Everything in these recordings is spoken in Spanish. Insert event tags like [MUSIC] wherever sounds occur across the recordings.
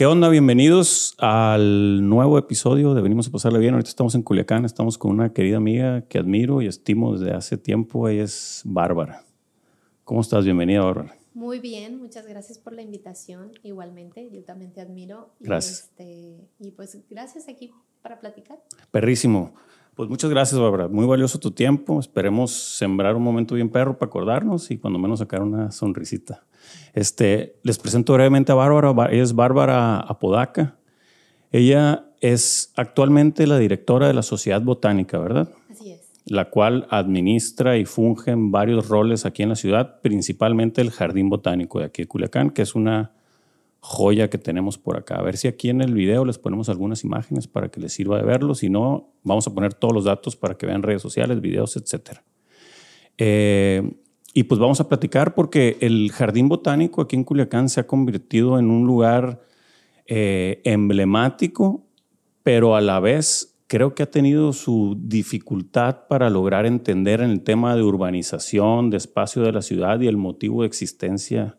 ¿Qué onda? Bienvenidos al nuevo episodio de Venimos a pasarle bien. Ahorita estamos en Culiacán, estamos con una querida amiga que admiro y estimo desde hace tiempo. Ella es Bárbara. ¿Cómo estás? Bienvenida, Bárbara. Muy bien, muchas gracias por la invitación. Igualmente, yo también te admiro. Gracias. Este, y pues gracias aquí para platicar. Perrísimo. Pues muchas gracias, Bárbara. Muy valioso tu tiempo. Esperemos sembrar un momento bien perro para acordarnos y cuando menos sacar una sonrisita. Este, les presento brevemente a Bárbara. Ella es Bárbara Apodaca. Ella es actualmente la directora de la Sociedad Botánica, ¿verdad? Así es. La cual administra y funge en varios roles aquí en la ciudad, principalmente el Jardín Botánico de aquí de Culiacán, que es una joya que tenemos por acá. A ver si aquí en el video les ponemos algunas imágenes para que les sirva de verlo. Si no, vamos a poner todos los datos para que vean redes sociales, videos, etc. Eh, y pues vamos a platicar porque el Jardín Botánico aquí en Culiacán se ha convertido en un lugar eh, emblemático, pero a la vez creo que ha tenido su dificultad para lograr entender en el tema de urbanización, de espacio de la ciudad y el motivo de existencia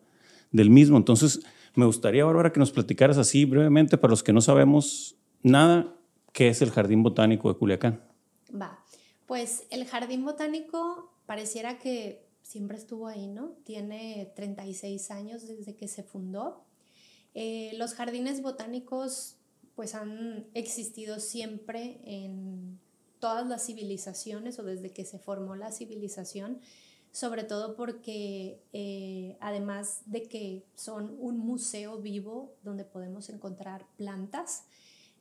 del mismo. Entonces, me gustaría, Bárbara, que nos platicaras así brevemente, para los que no sabemos nada, qué es el Jardín Botánico de Culiacán. Va. Pues el Jardín Botánico pareciera que siempre estuvo ahí, ¿no? Tiene 36 años desde que se fundó. Eh, los jardines botánicos pues han existido siempre en todas las civilizaciones o desde que se formó la civilización sobre todo porque eh, además de que son un museo vivo donde podemos encontrar plantas,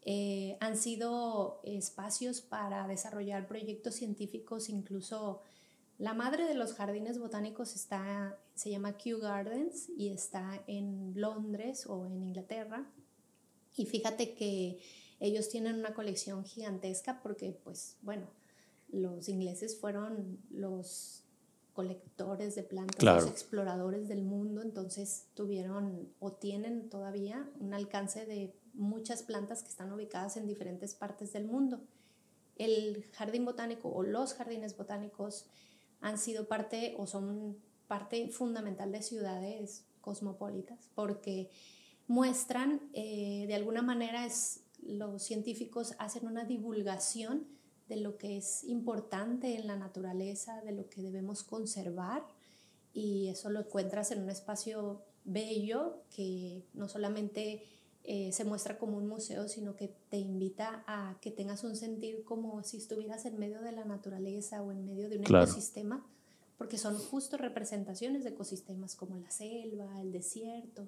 eh, han sido espacios para desarrollar proyectos científicos, incluso la madre de los jardines botánicos está, se llama Kew Gardens y está en Londres o en Inglaterra. Y fíjate que ellos tienen una colección gigantesca porque, pues, bueno, los ingleses fueron los colectores de plantas, los exploradores del mundo, entonces tuvieron o tienen todavía un alcance de muchas plantas que están ubicadas en diferentes partes del mundo. El jardín botánico o los jardines botánicos han sido parte o son parte fundamental de ciudades cosmopolitas porque muestran, eh, de alguna manera, es, los científicos hacen una divulgación de lo que es importante en la naturaleza, de lo que debemos conservar y eso lo encuentras en un espacio bello que no solamente eh, se muestra como un museo, sino que te invita a que tengas un sentir como si estuvieras en medio de la naturaleza o en medio de un ecosistema, porque son justo representaciones de ecosistemas como la selva, el desierto,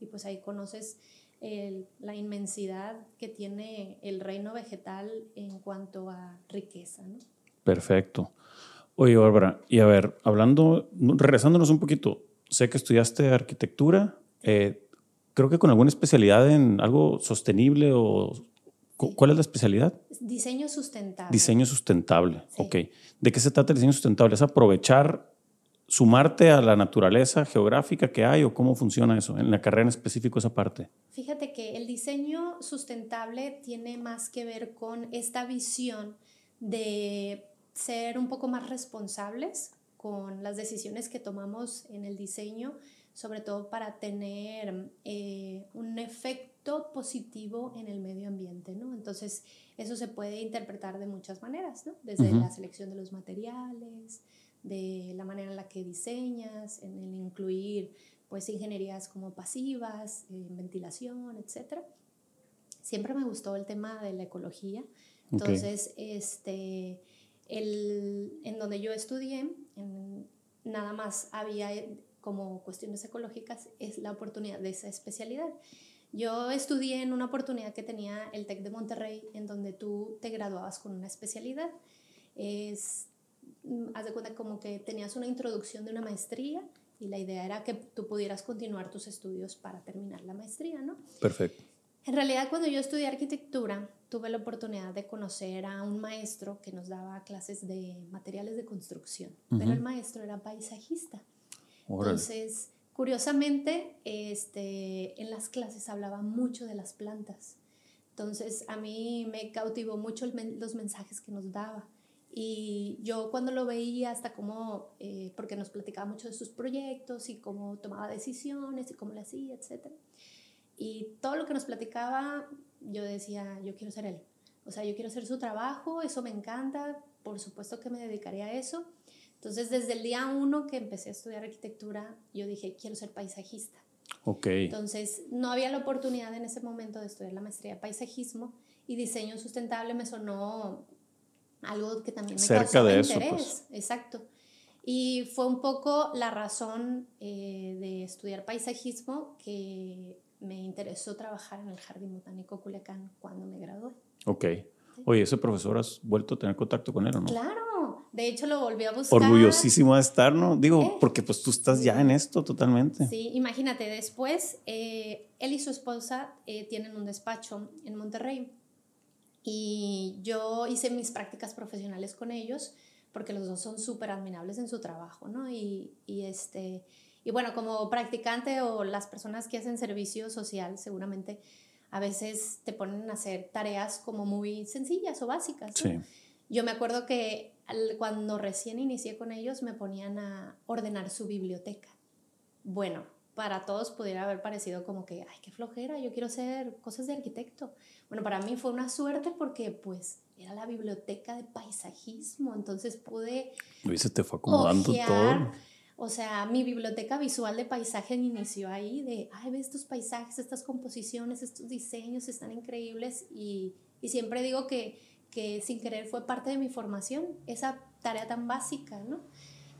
y pues ahí conoces la inmensidad que tiene el reino vegetal en cuanto a riqueza. ¿no? Perfecto. Oye, Bárbara, y a ver, hablando, regresándonos un poquito, sé que estudiaste arquitectura, eh, creo que con alguna especialidad en algo sostenible o... ¿Cuál es la especialidad? Diseño sustentable. Diseño sustentable, ok. ¿De qué se trata el diseño sustentable? ¿Es aprovechar sumarte a la naturaleza geográfica que hay o cómo funciona eso en la carrera en específico esa parte? Fíjate que el diseño sustentable tiene más que ver con esta visión de ser un poco más responsables con las decisiones que tomamos en el diseño, sobre todo para tener eh, un efecto positivo en el medio ambiente, ¿no? Entonces, eso se puede interpretar de muchas maneras, ¿no? Desde la selección de los materiales, de la manera en la que diseñas, en el incluir pues ingenierías como pasivas, ventilación, etc. Siempre me gustó el tema de la ecología. Entonces, este, el, en donde yo estudié, nada más había como cuestiones ecológicas, es la oportunidad de esa especialidad. Yo estudié en una oportunidad que tenía el TEC de Monterrey, en donde tú te graduabas con una especialidad. Es Mm, haz de cuenta como que tenías una introducción de una maestría y la idea era que tú pudieras continuar tus estudios para terminar la maestría, ¿no? Perfecto. En realidad, cuando yo estudié arquitectura, tuve la oportunidad de conocer a un maestro que nos daba clases de materiales de construcción, pero el maestro era paisajista. Entonces, curiosamente, este, en las clases hablaba mucho de las plantas. Entonces, a mí me cautivó mucho los mensajes que nos daba. Y yo cuando lo veía, hasta como, eh, porque nos platicaba mucho de sus proyectos y cómo tomaba decisiones y cómo le hacía, etc. y todo lo que nos platicaba, yo decía, yo quiero ser él. O sea, yo quiero hacer su trabajo, eso me encanta, por supuesto que me dedicaré a eso. Entonces, desde el día uno que empecé a estudiar arquitectura, yo dije, quiero ser paisajista. Ok. Entonces, no había la oportunidad en ese momento de estudiar la maestría de paisajismo y diseño sustentable me sonó algo que también me Cerca de eso, interés. pues. Exacto. Y fue un poco la razón eh, de estudiar paisajismo que me interesó trabajar en el Jardín Botánico Culiacán cuando me gradué. Ok. Oye, ese profesor, ¿has vuelto a tener contacto con él o no? Claro, de hecho lo volví a buscar. Orgullosísimo de estar, ¿no? Digo, Eh. porque pues tú estás ya en esto totalmente. Sí, imagínate, después eh, él y su esposa eh, tienen un despacho en Monterrey y yo hice mis prácticas profesionales con ellos porque los dos son súper admirables en su trabajo, ¿no? Y, y, este, y bueno, como practicante o las personas que hacen servicio social, seguramente a veces te ponen a hacer tareas como muy sencillas o básicas. ¿no? Sí. Yo me acuerdo que cuando recién inicié con ellos me ponían a ordenar su biblioteca. Bueno, para todos pudiera haber parecido como que, ay, qué flojera, yo quiero hacer cosas de arquitecto. Bueno, para mí fue una suerte porque pues era la biblioteca de paisajismo, entonces pude se te fue acomodando todo. O sea, mi biblioteca visual de paisaje inició ahí, de, ay, ve estos paisajes, estas composiciones, estos diseños están increíbles y, y siempre digo que, que sin querer fue parte de mi formación, esa tarea tan básica, ¿no?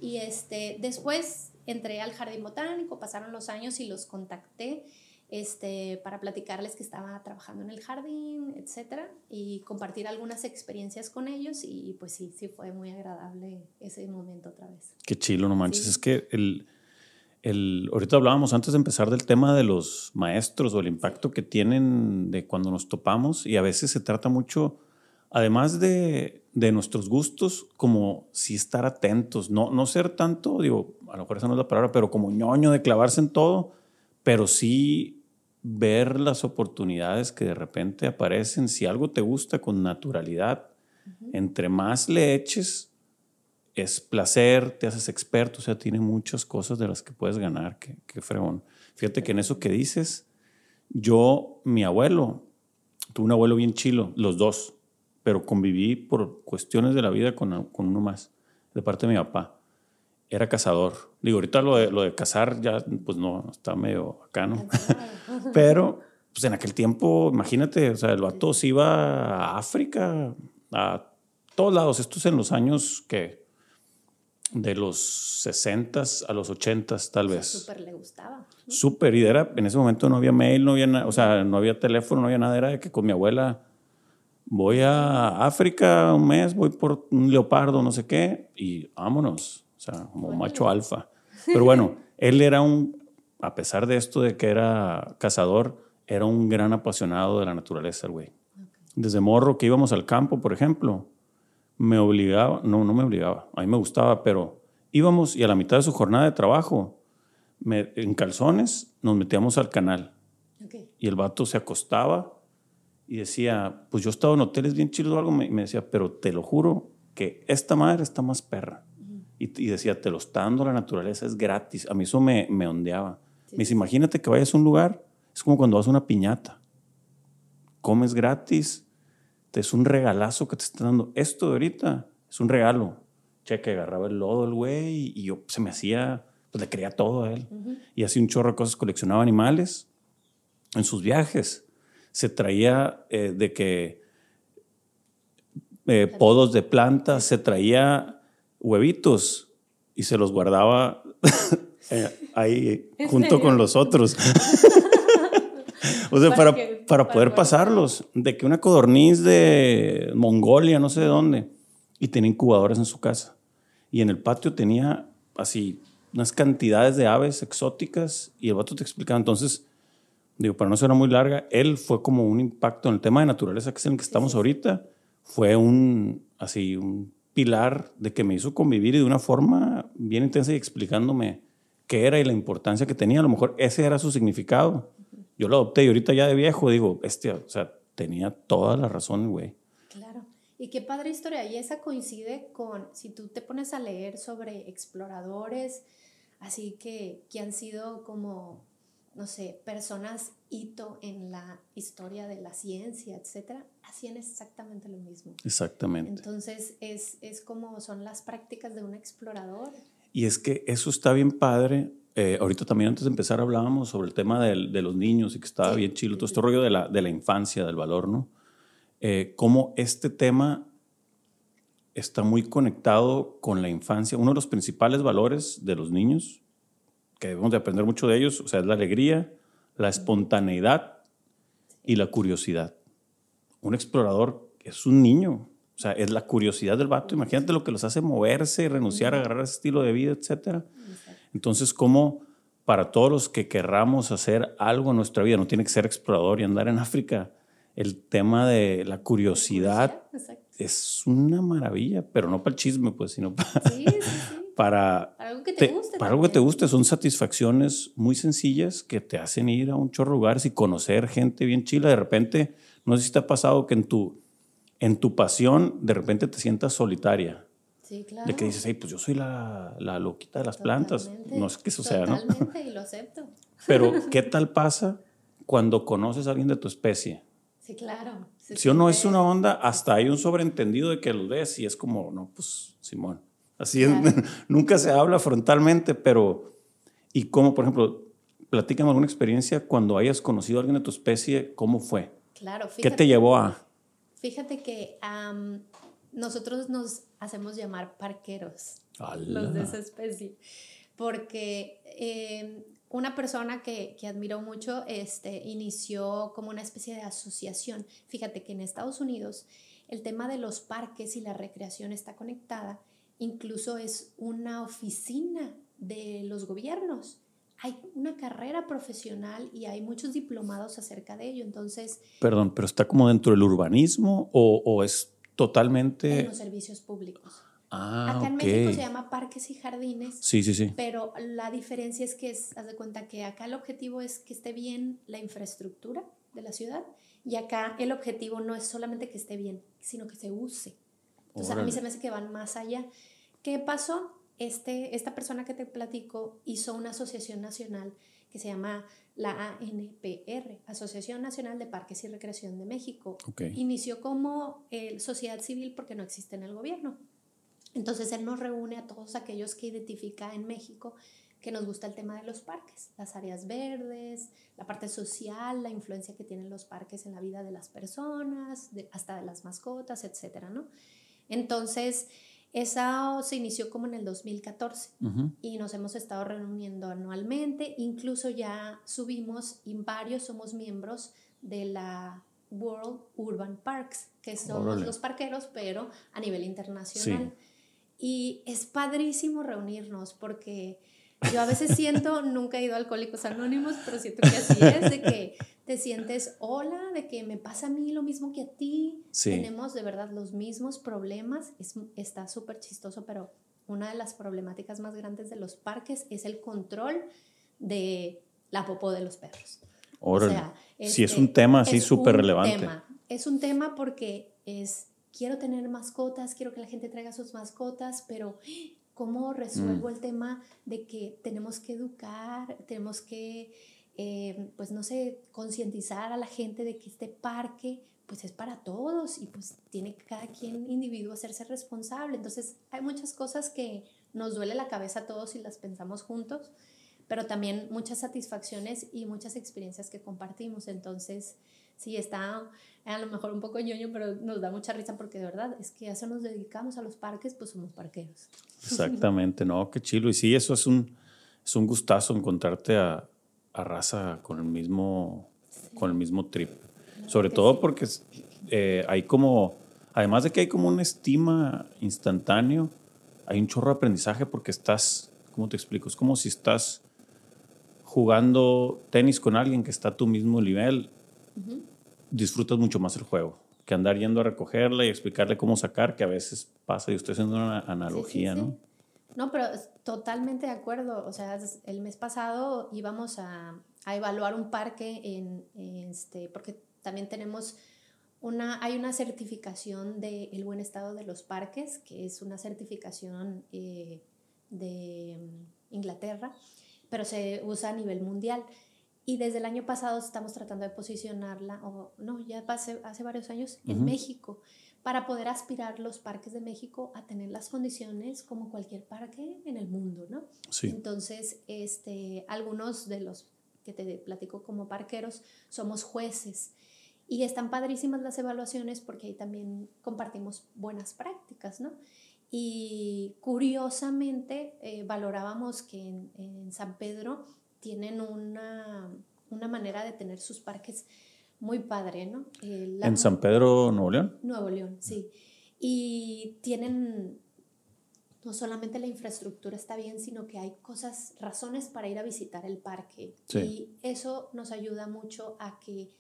Y este, después entré al jardín botánico, pasaron los años y los contacté este, para platicarles que estaba trabajando en el jardín, etcétera, y compartir algunas experiencias con ellos y pues sí, sí fue muy agradable ese momento otra vez. Qué chilo, no manches. Sí. Es que el, el, ahorita hablábamos antes de empezar del tema de los maestros o el impacto que tienen de cuando nos topamos y a veces se trata mucho, además de, de nuestros gustos, como si estar atentos, no, no ser tanto, digo, a lo mejor esa no es la palabra, pero como ñoño de clavarse en todo, pero sí ver las oportunidades que de repente aparecen. Si algo te gusta con naturalidad, entre más le eches, es placer, te haces experto, o sea, tiene muchas cosas de las que puedes ganar, qué, qué fregón. Fíjate que en eso que dices, yo, mi abuelo, tuve un abuelo bien chilo, los dos, pero conviví por cuestiones de la vida con, con uno más, de parte de mi papá. Era cazador. Digo, ahorita lo de, lo de cazar ya, pues no, está medio acá, ¿no? [LAUGHS] Pero, pues en aquel tiempo, imagínate, o sea, el vato se iba a África, a todos lados. Esto es en los años que, de los 60 a los 80 tal O sea, vez. Súper le gustaba. Súper, y era, en ese momento no había mail, no había nada, o sea, no había teléfono, no había nada, era de que con mi abuela voy a África un mes, voy por un leopardo, no sé qué, y vámonos, o sea, como Órale. macho alfa. [LAUGHS] Pero bueno, él era un, a pesar de esto de que era cazador, era un gran apasionado de la naturaleza, el güey. Desde morro que íbamos al campo, por ejemplo, me obligaba, no, no me obligaba, a mí me gustaba, pero íbamos y a la mitad de su jornada de trabajo, me- en calzones, nos metíamos al canal Ok. y el vato se acostaba y decía, pues yo he estado en hoteles bien chilos o algo, me, me decía, pero te lo juro que esta madre está más perra. Y, y decía, te lo está dando la naturaleza, es gratis. A mí eso me, me ondeaba. Sí. Me dice, imagínate que vayas a un lugar, es como cuando vas a una piñata. Comes gratis, te es un regalazo que te están dando. Esto de ahorita es un regalo. Cheque, agarraba el lodo el güey y yo se me hacía, pues le creía todo a él. Y hacía un chorro de cosas, coleccionaba animales en sus viajes. Se traía eh, de que eh, podos de plantas, se traía huevitos y se los guardaba [LAUGHS] eh, ahí ¿En junto serio? con los otros. [LAUGHS] o sea, ¿Para para, qué? para Para poder pasarlos. De que una codorniz de Mongolia, no sé de dónde, y tenía incubadoras en su casa. Y en el patio tenía así unas cantidades de aves exóticas y el vato te explicaba. Entonces, digo, para no ser muy larga, él fue como un impacto en el tema de naturaleza, que es en el que estamos ahorita. Fue un, así, un pilar de que me hizo convivir y de una forma bien intensa y explicándome qué era y la importancia que tenía. A lo mejor ese era su significado. Yo lo adopté y ahorita ya de viejo digo, este, o sea, tenía toda la razón, güey. Claro. Y qué padre historia. Y esa coincide con, si tú te pones a leer sobre exploradores, así que, que han sido como no sé, personas hito en la historia de la ciencia, etcétera, hacían exactamente lo mismo. Exactamente. Entonces, es, es como son las prácticas de un explorador. Y es que eso está bien padre. Eh, ahorita también antes de empezar hablábamos sobre el tema de, de los niños y que estaba bien chido, todo este rollo de la, de la infancia, del valor, ¿no? Eh, cómo este tema está muy conectado con la infancia. Uno de los principales valores de los niños, que debemos de aprender mucho de ellos, o sea, es la alegría, la espontaneidad y la curiosidad. Un explorador es un niño, o sea, es la curiosidad del vato. Imagínate lo que los hace moverse, renunciar, a agarrar ese estilo de vida, etc. Entonces, ¿cómo para todos los que querramos hacer algo en nuestra vida, no tiene que ser explorador y andar en África, el tema de la curiosidad es una maravilla, pero no para el chisme, pues, sino [LAUGHS] para, para, algo que te, guste. Para algo que te guste. Son satisfacciones muy sencillas que te hacen ir a un chorro lugares y conocer gente bien chila. De repente, no sé si te ha pasado que en tu, en tu pasión, de repente te sientas solitaria. Sí, claro. De que dices, hey, pues yo soy la, la loquita de las plantas. No es que eso sea, ¿no? Totalmente, y lo acepto. Pero, ¿qué [LAUGHS] tal pasa cuando conoces a alguien de tu especie? Sí, claro. Si o no es una onda, hasta hay un sobreentendido de que lo ves y es como, no, pues, Simón. Así [LAUGHS] nunca se habla frontalmente, pero. ¿Y cómo, por ejemplo, platícame alguna experiencia cuando hayas conocido a alguien de tu especie? ¿Cómo fue? Claro, fíjate. ¿Qué te llevó a.? Fíjate que nosotros nos hacemos llamar parqueros, los de esa especie, porque em, una persona que, que, admiro mucho este, inició como una especie de asociación. Fíjate que en Estados Unidos el tema de los parques y la recreación está conectada, incluso es una oficina de los gobiernos. Hay una carrera profesional y hay muchos diplomados acerca de ello. Entonces. Perdón, pero está como dentro del urbanismo o, o es totalmente. En los servicios públicos. Ah, acá en México se llama parques y jardines. Sí, sí, sí. Pero la diferencia es que, es, haz de cuenta que acá el objetivo es que esté bien la infraestructura de la ciudad y acá el objetivo no es solamente que esté bien, sino que se use. Entonces a mí se me hace que van más allá. ¿Qué pasó? Este, esta persona que te platico hizo una asociación nacional que se llama la ANPR, Asociación Nacional de Parques y Recreación de México. Inició como eh, sociedad civil porque no existe en el gobierno. Entonces él nos reúne a todos aquellos que identifica en México que nos gusta el tema de los parques, las áreas verdes, la parte social, la influencia que tienen los parques en la vida de las personas, hasta de las mascotas, etcétera, ¿no? Entonces, esa se inició como en el 2014 y nos hemos estado reuniendo anualmente, incluso ya subimos y varios somos miembros de la World Urban Parks, que son los parqueros, pero a nivel internacional. Y es padrísimo reunirnos porque yo a veces siento, nunca he ido a Alcohólicos Anónimos, pero siento que así es, de que te sientes hola, de que me pasa a mí lo mismo que a ti. Tenemos de verdad los mismos problemas. Es, está súper chistoso, pero una de las problemáticas más grandes de los parques es el control de la popó de los perros. O sea, sí, es un este, tema así súper relevante. Es un tema porque es quiero tener mascotas, quiero que la gente traiga sus mascotas, pero ¿cómo resuelvo mm. el tema de que tenemos que educar, tenemos que, eh, pues no sé, concientizar a la gente de que este parque pues es para todos y pues tiene que cada quien individuo hacerse responsable. Entonces hay muchas cosas que nos duele la cabeza a todos y las pensamos juntos, pero también muchas satisfacciones y muchas experiencias que compartimos. Entonces, sí, está a lo mejor un poco ñoño, pero nos da mucha risa porque de verdad es que a eso nos dedicamos a los parques, pues somos parqueros. Exactamente, no, qué chilo. Y sí, eso es un, es un gustazo encontrarte a, a raza con el mismo, con el mismo trip. Sobre todo porque eh, hay como, además de que hay como una estima instantáneo, hay un chorro de aprendizaje porque estás, ¿cómo te explico? Es como si estás jugando tenis con alguien que está a tu mismo nivel disfrutas mucho más el juego que andar yendo a recogerla y explicarle cómo sacar, que a veces pasa y usted haciendo una analogía, ¿no? No, pero totalmente de acuerdo. O sea, el mes pasado íbamos a, a evaluar un parque en, este, porque también tenemos una, hay una certificación del el buen estado de los parques, que es una certificación eh, de Inglaterra, pero se usa a nivel mundial. Y desde el año pasado estamos tratando de posicionarla, o no, ya hace, hace varios años, en México, para poder aspirar los parques de México a tener las condiciones como cualquier parque en el mundo, ¿no? Sí. Entonces, este, algunos de los que te platico como parqueros somos jueces. Y están padrísimas las evaluaciones porque ahí también compartimos buenas prácticas, ¿no? Y curiosamente eh, valorábamos que en, en San Pedro tienen una, una manera de tener sus parques muy padre, ¿no? Eh, ¿En San Pedro, Nuevo León? Nuevo León, sí. Y tienen, no solamente la infraestructura está bien, sino que hay cosas, razones para ir a visitar el parque. Y eso nos ayuda mucho a que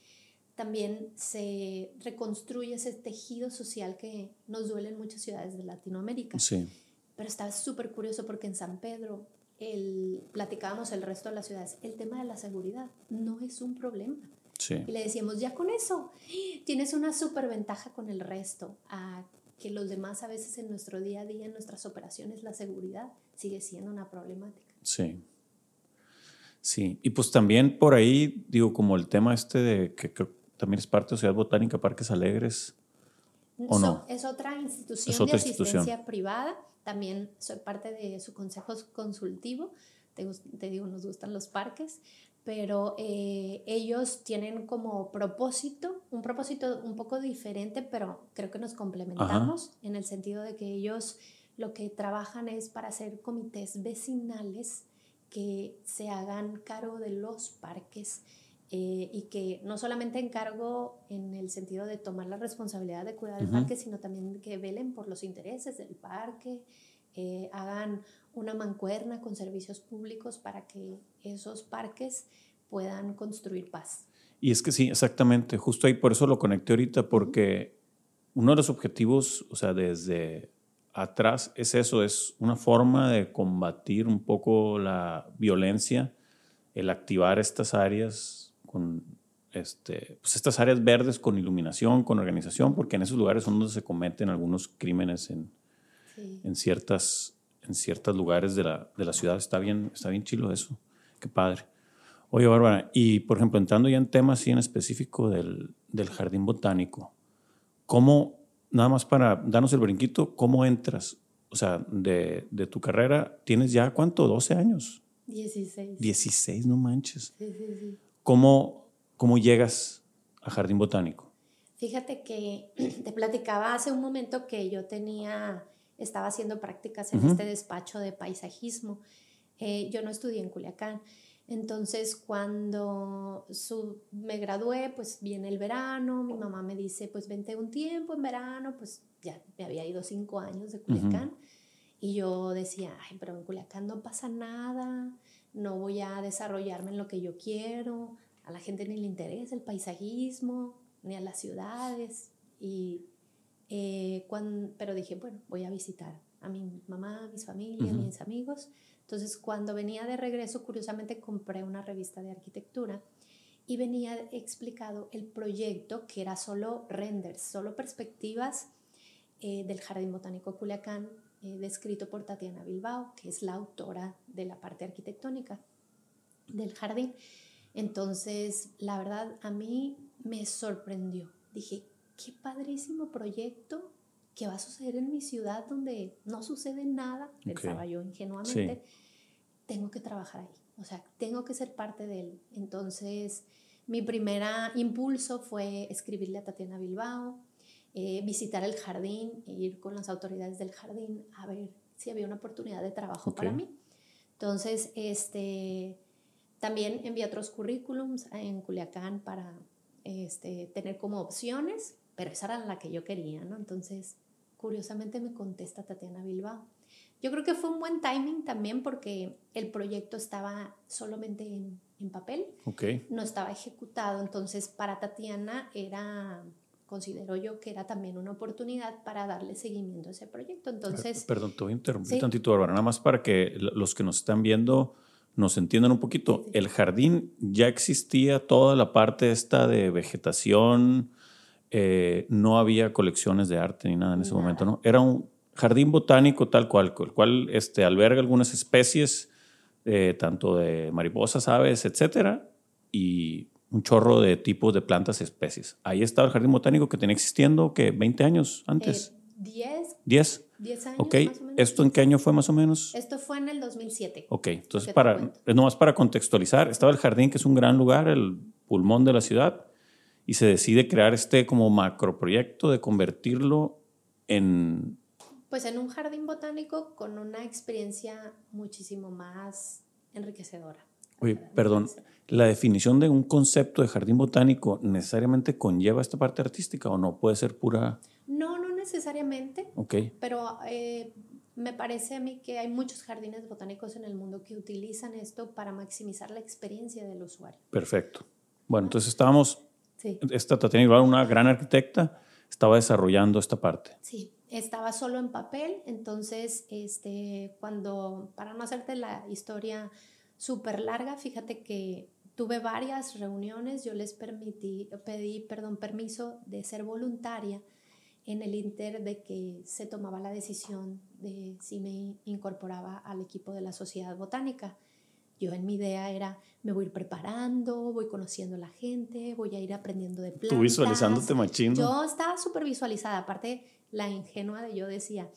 también se reconstruya ese tejido social que nos duele en muchas ciudades de Latinoamérica. Sí. Pero está súper curioso porque en San Pedro el, platicábamos el resto de las ciudades, el tema de la seguridad no es un problema. Y le decíamos, ya con eso, tienes una súper ventaja con el resto, a que los demás a veces en nuestro día a día, en nuestras operaciones, la seguridad sigue siendo una problemática. Sí. Sí, y pues también por ahí, digo, como el tema este de que, también es parte de Ciudad Botánica, Parques Alegres, ¿o no? Es otra institución de asistencia privada también soy parte de su consejo consultivo. Te, digo, nos gustan los parques, pero eh, ellos tienen como propósito, un propósito un poco diferente, pero creo que nos complementamos en el sentido de que ellos lo que trabajan es para hacer comités vecinales que se hagan cargo de los parques eh, y que no solamente encargo en el sentido de tomar la responsabilidad de cuidar el parque, sino también que velen por los intereses del parque, eh, hagan una mancuerna con servicios públicos para que esos parques puedan construir paz. Y es que sí, exactamente, justo ahí por eso lo conecté ahorita, porque uno de los objetivos, o sea, desde atrás es eso, es una forma de combatir un poco la violencia, el activar estas áreas con este, pues estas áreas verdes con iluminación, con organización, porque en esos lugares son donde se cometen algunos crímenes en, en, ciertas, en ciertos lugares de la, de la, ciudad. Está bien, está bien chilo eso. Qué padre. Oye, Bárbara, y por ejemplo, entrando ya en temas así en específico del, del jardín botánico, ¿cómo, nada más para darnos el brinquito, cómo entras? O sea, de, de tu carrera, ¿tienes ya cuánto? ¿12 años? 16. 16, no manches. Sí, sí, sí. ¿Cómo, cómo llegas a Jardín Botánico? Fíjate que [CLEARS THROAT] te platicaba hace un momento que yo tenía, estaba haciendo prácticas en este despacho de paisajismo. Eh, yo no estudié en Culiacán. Entonces, cuando su, me gradué, pues viene el verano, mi mamá me dice, pues vente un tiempo en verano, pues ya me había ido cinco años de Culiacán. Y yo decía, ay, pero en Culiacán no pasa nada, no voy a desarrollarme en lo que yo quiero, a la gente ni le interesa el paisajismo, ni a las ciudades. Y, eh, pero dije, bueno, voy a visitar a mi mamá, a mis familias, a mis amigos. Entonces, cuando venía de regreso, curiosamente compré una revista de arquitectura y venía explicado el proyecto que era solo renders, solo perspectivas eh, del Jardín Botánico Culiacán eh, descrito por Tatiana Bilbao, que es la autora de la parte arquitectónica del jardín. Entonces, la verdad, a mí me sorprendió. Dije, qué padrísimo proyecto que va a suceder en mi ciudad donde no sucede nada, pensaba yo ingenuamente. Tengo que trabajar ahí, o sea, tengo que ser parte de él. Entonces, mi primer impulso fue escribirle a Tatiana Bilbao, eh, visitar el jardín e ir con las autoridades del jardín a ver si había una oportunidad de trabajo para mí. Entonces, este, también envié otros currículums en Culiacán para este, tener como opciones, pero esa era la que yo quería, ¿no? Entonces, curiosamente me contesta Tatiana Bilbao. Yo creo que fue un buen timing también porque el proyecto estaba solamente en, en papel, okay. no estaba ejecutado, entonces para Tatiana era considero yo que era también una oportunidad para darle seguimiento a ese proyecto. Entonces... Perdón, te voy a interrumpir tantito, Bárbara, nada más para que los que nos están viendo nos entiendan un poquito. El jardín ya existía toda la parte esta de vegetación, eh, no había colecciones de arte ni nada en ese momento, ¿no? Era un jardín botánico tal cual, el cual este, alberga algunas especies, eh, tanto de mariposas, aves, etcétera, y un chorro de tipos de plantas y especies. Ahí estaba el jardín botánico que tenía existiendo, que 20 años antes. 10. 10. 10 años. Ok, más o menos. ¿esto en qué año fue más o menos? Esto fue en el 2007. Ok, entonces ¿Qué te para, nomás para contextualizar, estaba el jardín, que es un gran lugar, el pulmón de la ciudad, y se decide crear este como macroproyecto de convertirlo en... Pues en un jardín botánico con una experiencia muchísimo más enriquecedora. Oye, perdón, ¿la definición de un concepto de jardín botánico necesariamente conlleva esta parte artística o no? Puede ser pura... No, no necesariamente, Ok, pero eh, me parece a mí que hay muchos jardines botánicos en el mundo que utilizan esto para maximizar la experiencia del usuario. perfecto. Bueno, entonces estábamos, Sí. esta Tatiana Ibarra, una gran arquitecta, estaba desarrollando esta parte. Sí, estaba solo en papel, entonces, este, cuando, para no hacerte la historia súper larga, fíjate que tuve varias reuniones, yo les permití, pedí, perdón, permiso de ser voluntaria en el inter de que se tomaba la decisión de si me incorporaba al equipo de la sociedad botánica. Yo en mi idea era, me voy a ir preparando, voy conociendo a la gente, voy a ir aprendiendo de plantas. Tú visualizándote machín. Yo estaba súper visualizada, aparte la ingenua de yo decía,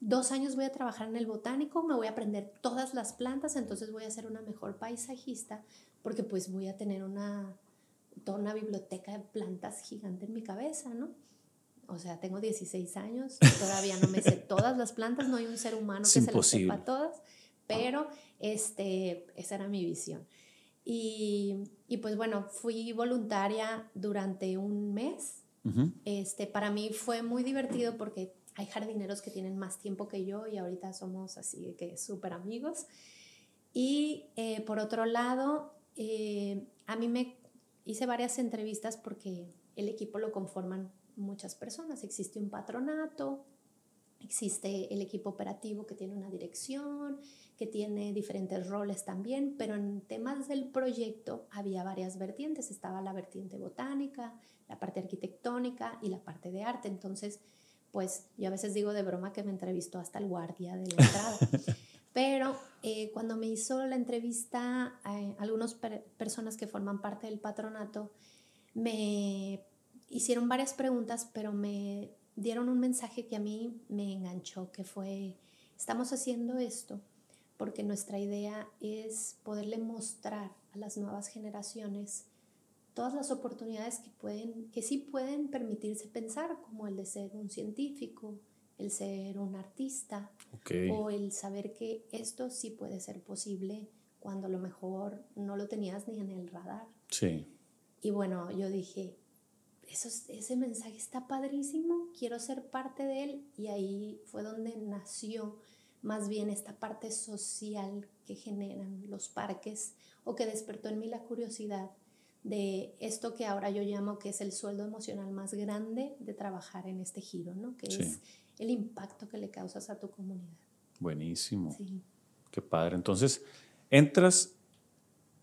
dos años voy a trabajar en el botánico, me voy a aprender todas las plantas, entonces voy a ser una mejor paisajista porque pues voy a tener una, toda una biblioteca de plantas gigante en mi cabeza, ¿no? O sea, tengo 16 años, todavía no me sé [LAUGHS] todas las plantas, no hay un ser humano Es que se las sepa todas, pero este, esa era mi visión. Y, y pues bueno, fui voluntaria durante un mes este, para mí fue muy divertido porque hay jardineros que tienen más tiempo que yo y ahorita somos así que súper amigos. Y eh, por otro lado, eh, a mí me hice varias entrevistas porque el equipo lo conforman muchas personas. Existe un patronato, existe el equipo operativo que tiene una dirección, que tiene diferentes roles también, pero en temas del proyecto había varias vertientes. Estaba la vertiente botánica, la parte arquitectónica y la parte de arte. Entonces, pues yo a veces digo de broma que me entrevistó hasta el guardia de la entrada. [LAUGHS] Pero eh, cuando me hizo la entrevista, eh, algunas per- personas que forman parte del patronato me hicieron varias preguntas, pero me dieron un mensaje que a mí me enganchó, que fue, estamos haciendo esto porque nuestra idea es poderle mostrar a las nuevas generaciones todas las oportunidades que, pueden, que sí pueden permitirse pensar, como el de ser un científico, el ser un artista, Ok. o el saber que esto sí puede ser posible cuando a lo mejor no lo tenías ni en el radar. Sí. Y bueno, yo dije, Eso, es- ese mensaje está padrísimo, quiero ser parte de él y ahí fue donde nació más bien esta parte social que generan los parques o que despertó en mí la curiosidad de esto que ahora yo llamo que es el sueldo emocional más grande de trabajar en este giro, ¿no? Que Sí. es el impacto que le causas a tu comunidad. Buenísimo. Sí. Qué padre. Entonces, entras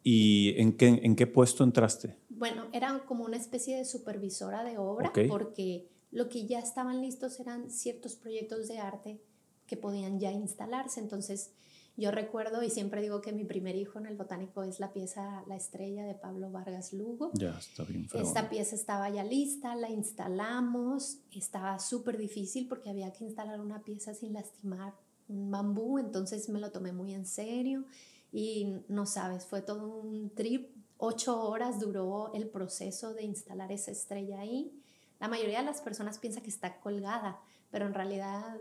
y ¿en qué, en qué puesto entraste? Bueno, era como una especie de supervisora de obra porque lo que ya estaban listos eran ciertos proyectos de arte que podían ya instalarse. Entonces, yo recuerdo y siempre digo que mi primer hijo en el botánico es la pieza La estrella de Pablo Vargas Lugo. Ya, está bien fregón. Esta pieza estaba ya lista, la instalamos, estaba súper difícil porque había que instalar una pieza sin lastimar un bambú, entonces me lo tomé muy en serio y no sabes, fue todo un trip, ocho horas duró el proceso de instalar esa estrella ahí. La mayoría de las personas piensa que está colgada, pero en realidad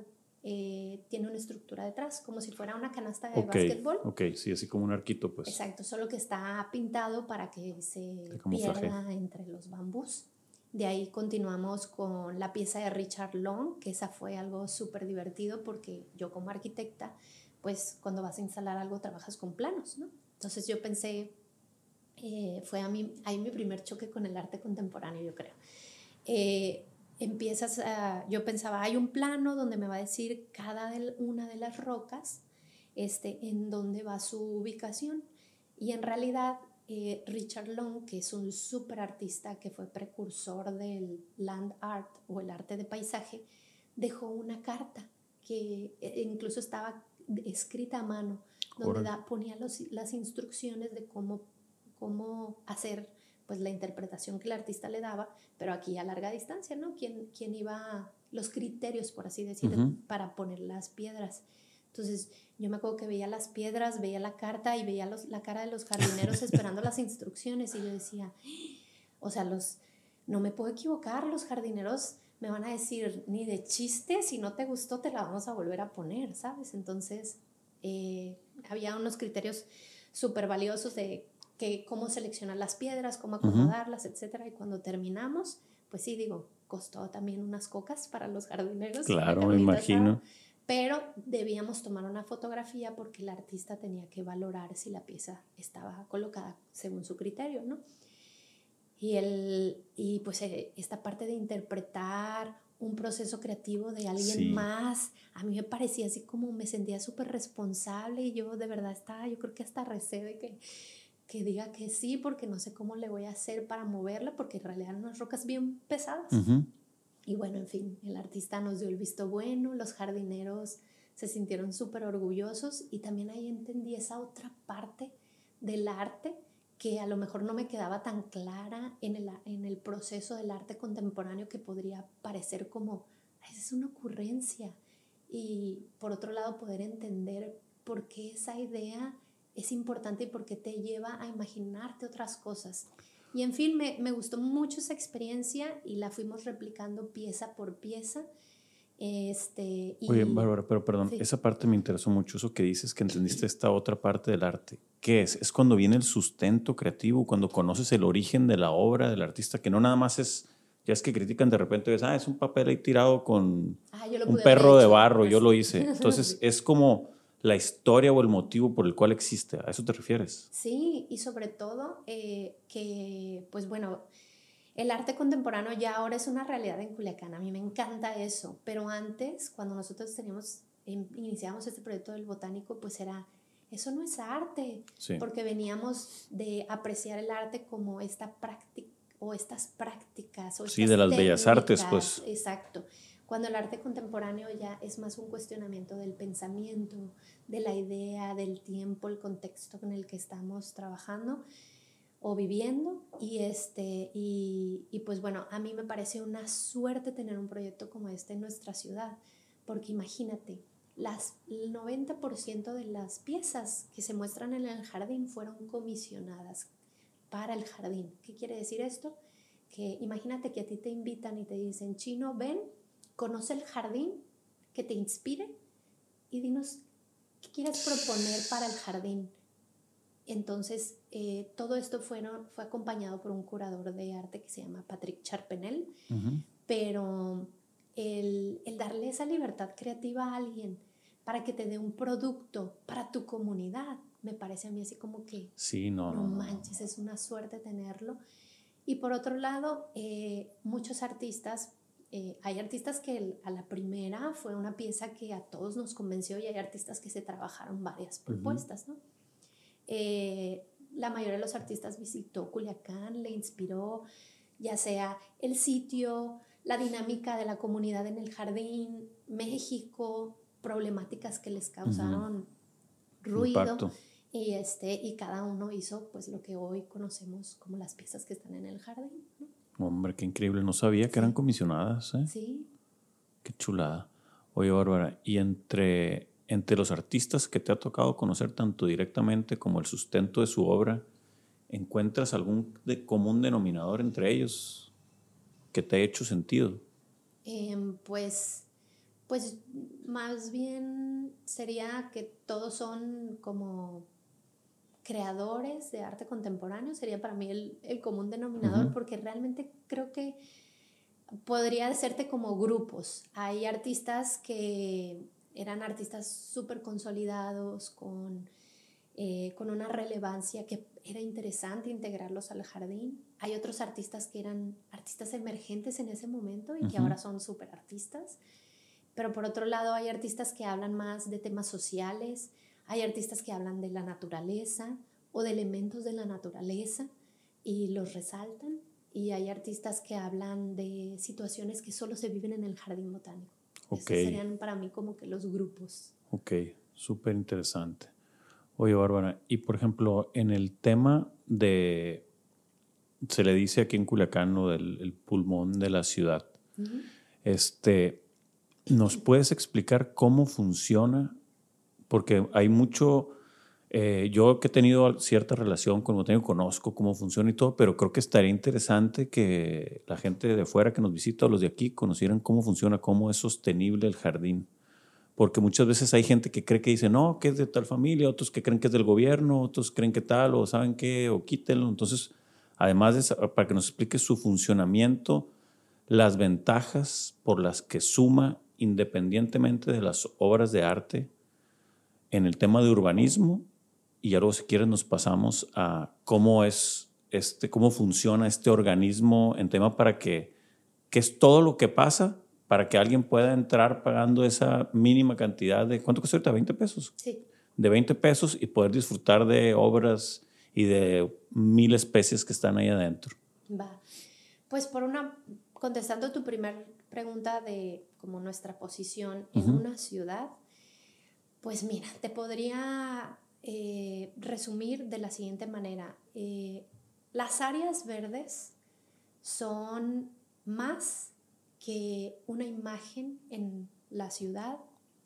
eh, tiene una estructura detrás, como si fuera una canasta de Ok, básquetbol. ok, sí, así como un arquito, pues. Exacto, solo que está pintado para que se pierda entre los bambús. De ahí continuamos con la pieza de Richard Long, que esa fue algo súper divertido porque yo como arquitecta, pues cuando vas a instalar algo trabajas con planos, ¿no? Entonces yo pensé, eh, fue a mí, ahí mi primer choque con el arte contemporáneo, yo creo. Eh, empiezas a, yo pensaba, hay un plano donde me va a decir cada de- una de las rocas este, en dónde va su ubicación. Y en realidad, eh, Richard Long, que es un súper artista que fue precursor del land art o el arte de paisaje, dejó una carta que eh, incluso estaba escrita a mano, donde da- ponía los- las instrucciones de cómo, cómo hacer pues la interpretación que el artista le daba, pero aquí a larga distancia, ¿no? ¿Quién, quién iba, los criterios, por así decirlo, para poner las piedras? Entonces, yo me acuerdo que veía las piedras, veía la carta y veía los, la cara de los jardineros [LAUGHS] esperando las instrucciones y yo decía, o sea, los, no me puedo equivocar, los jardineros me van a decir, ni de chiste, si no te gustó, te la vamos a volver a poner, ¿sabes? Entonces, eh, había unos criterios súper valiosos de que, cómo seleccionar las piedras, cómo acomodarlas, etcétera. Y cuando terminamos, pues sí, digo, costó también unas cocas para los jardineros. Claro, me imagino. pero debíamos tomar una fotografía porque el artista tenía que valorar si la pieza estaba colocada según su criterio, ¿no? Y, el, y pues eh, esta parte de interpretar un proceso creativo de alguien más, a mí me parecía así como me sentía súper responsable y yo de verdad estaba, yo creo que hasta recé de que, que diga que sí, porque no sé cómo le voy a hacer para moverla, porque en realidad unas rocas bien pesadas. Y bueno, en fin, el artista nos dio el visto bueno, los jardineros se sintieron súper orgullosos y también ahí entendí esa otra parte del arte que a lo mejor no me quedaba tan clara en el, en el proceso del arte contemporáneo que podría parecer como, es una ocurrencia. Y por otro lado, poder entender por qué esa idea es importante y por qué te lleva a imaginarte otras cosas. Y en fin, me, me gustó mucho esa experiencia y la fuimos replicando pieza por pieza. Este, Oye, Bárbara, pero perdón, esa parte me interesó mucho, eso que dices que entendiste esta otra parte del arte. ¿Qué es? Es cuando viene el sustento creativo, cuando conoces el origen de la obra del artista, que no nada más es, ya es que critican de repente, ves, ah, es un papel ahí tirado con ah, un perro de barro, yo lo hice. [LAUGHS] Entonces es como la historia o el motivo por el cual existe, ¿a eso te refieres? Sí, y sobre todo eh, que, pues bueno, el arte contemporáneo ya ahora es una realidad en Culiacán, a mí me encanta eso, pero antes, cuando nosotros teníamos, iniciamos este proyecto del botánico, pues era eso no es arte, porque veníamos de apreciar el arte como esta práctica o estas prácticas. O sí, de las bellas artes, pues. Exacto. Cuando el arte contemporáneo ya es más un cuestionamiento del pensamiento, de la idea, del tiempo, el contexto en el que estamos trabajando o viviendo. Y, este, y, y pues bueno, a mí me parece una suerte tener un proyecto como este en nuestra ciudad, porque imagínate, las, el 90% de las piezas que se muestran en el jardín fueron comisionadas para el jardín. ¿Qué quiere decir esto? Que imagínate que a ti te invitan y te dicen, chino, ven, conoce el jardín, que te inspire y dinos qué quieres proponer para el jardín. Entonces, eh, todo esto fue acompañado por un curador de arte que se llama Patrick Charpenel, pero el, darle esa libertad creativa a alguien para que te dé un producto para tu comunidad, me parece a mí así como que sí, no, no, manches, es una suerte tenerlo. Y por otro lado, eh, muchos artistas, eh, hay artistas que a la primera fue una pieza que a todos nos convenció y hay artistas que se trabajaron varias propuestas, ¿no? Eh, la mayoría de los artistas visitó Culiacán, le inspiró ya sea el sitio, la dinámica de la comunidad en el jardín, México, problemáticas que les causaron ruido. Y, este, y cada uno hizo pues lo que hoy conocemos como las piezas que están en el jardín. Hombre, qué increíble. No sabía que eran comisionadas. ¿eh? Sí. Qué chulada. Oye, Bárbara, y entre, entre los artistas que te ha tocado conocer tanto directamente como el sustento de su obra, ¿encuentras algún de común denominador entre ellos? que te ha hecho sentido? Em, pues, pues más bien sería que todos son como creadores de arte contemporáneo, sería para mí el, común denominador, porque realmente creo que podría hacerte como grupos. Hay artistas que eran artistas súper consolidados, con eh, con una relevancia que era interesante integrarlos al jardín. Hay otros artistas que eran artistas emergentes en ese momento y que ahora son súper artistas. Pero por otro lado hay artistas que hablan más de temas sociales, hay artistas que hablan de la naturaleza o de elementos de la naturaleza y los resaltan. Y hay artistas que hablan de situaciones que solo se viven en el jardín botánico. Okay. Esos serían para mí como que los grupos. Ok, súper interesante. Oye, Bárbara, y por ejemplo, en el tema de, se le dice aquí en Culiacán, lo del el pulmón de la ciudad, este, ¿nos puedes explicar cómo funciona? Porque hay mucho, eh, yo que he tenido cierta relación con Botánico, conozco cómo funciona y todo, pero creo que estaría interesante que la gente de fuera que nos visita o los de aquí conocieran cómo funciona, cómo es sostenible el jardín porque muchas veces hay gente que cree que dice, no, que es de tal familia, otros que creen que es del gobierno, otros creen que tal, o saben qué, o quítenlo. Entonces, además, de, para que nos explique su funcionamiento, las ventajas por las que suma independientemente de las obras de arte en el tema de urbanismo, y ya luego si quieres nos pasamos a cómo es este, cómo funciona este organismo en tema para que, qué es todo lo que pasa para que alguien pueda entrar pagando esa mínima cantidad de, ¿cuánto cuesta ahorita? ¿20 pesos? Sí. De 20 pesos y poder disfrutar de obras y de mil especies que están ahí adentro. Va. Pues por una, contestando tu primera pregunta de como nuestra posición en una ciudad, pues mira, te podría eh, resumir de la siguiente manera. Eh, las áreas verdes son más que una imagen en la ciudad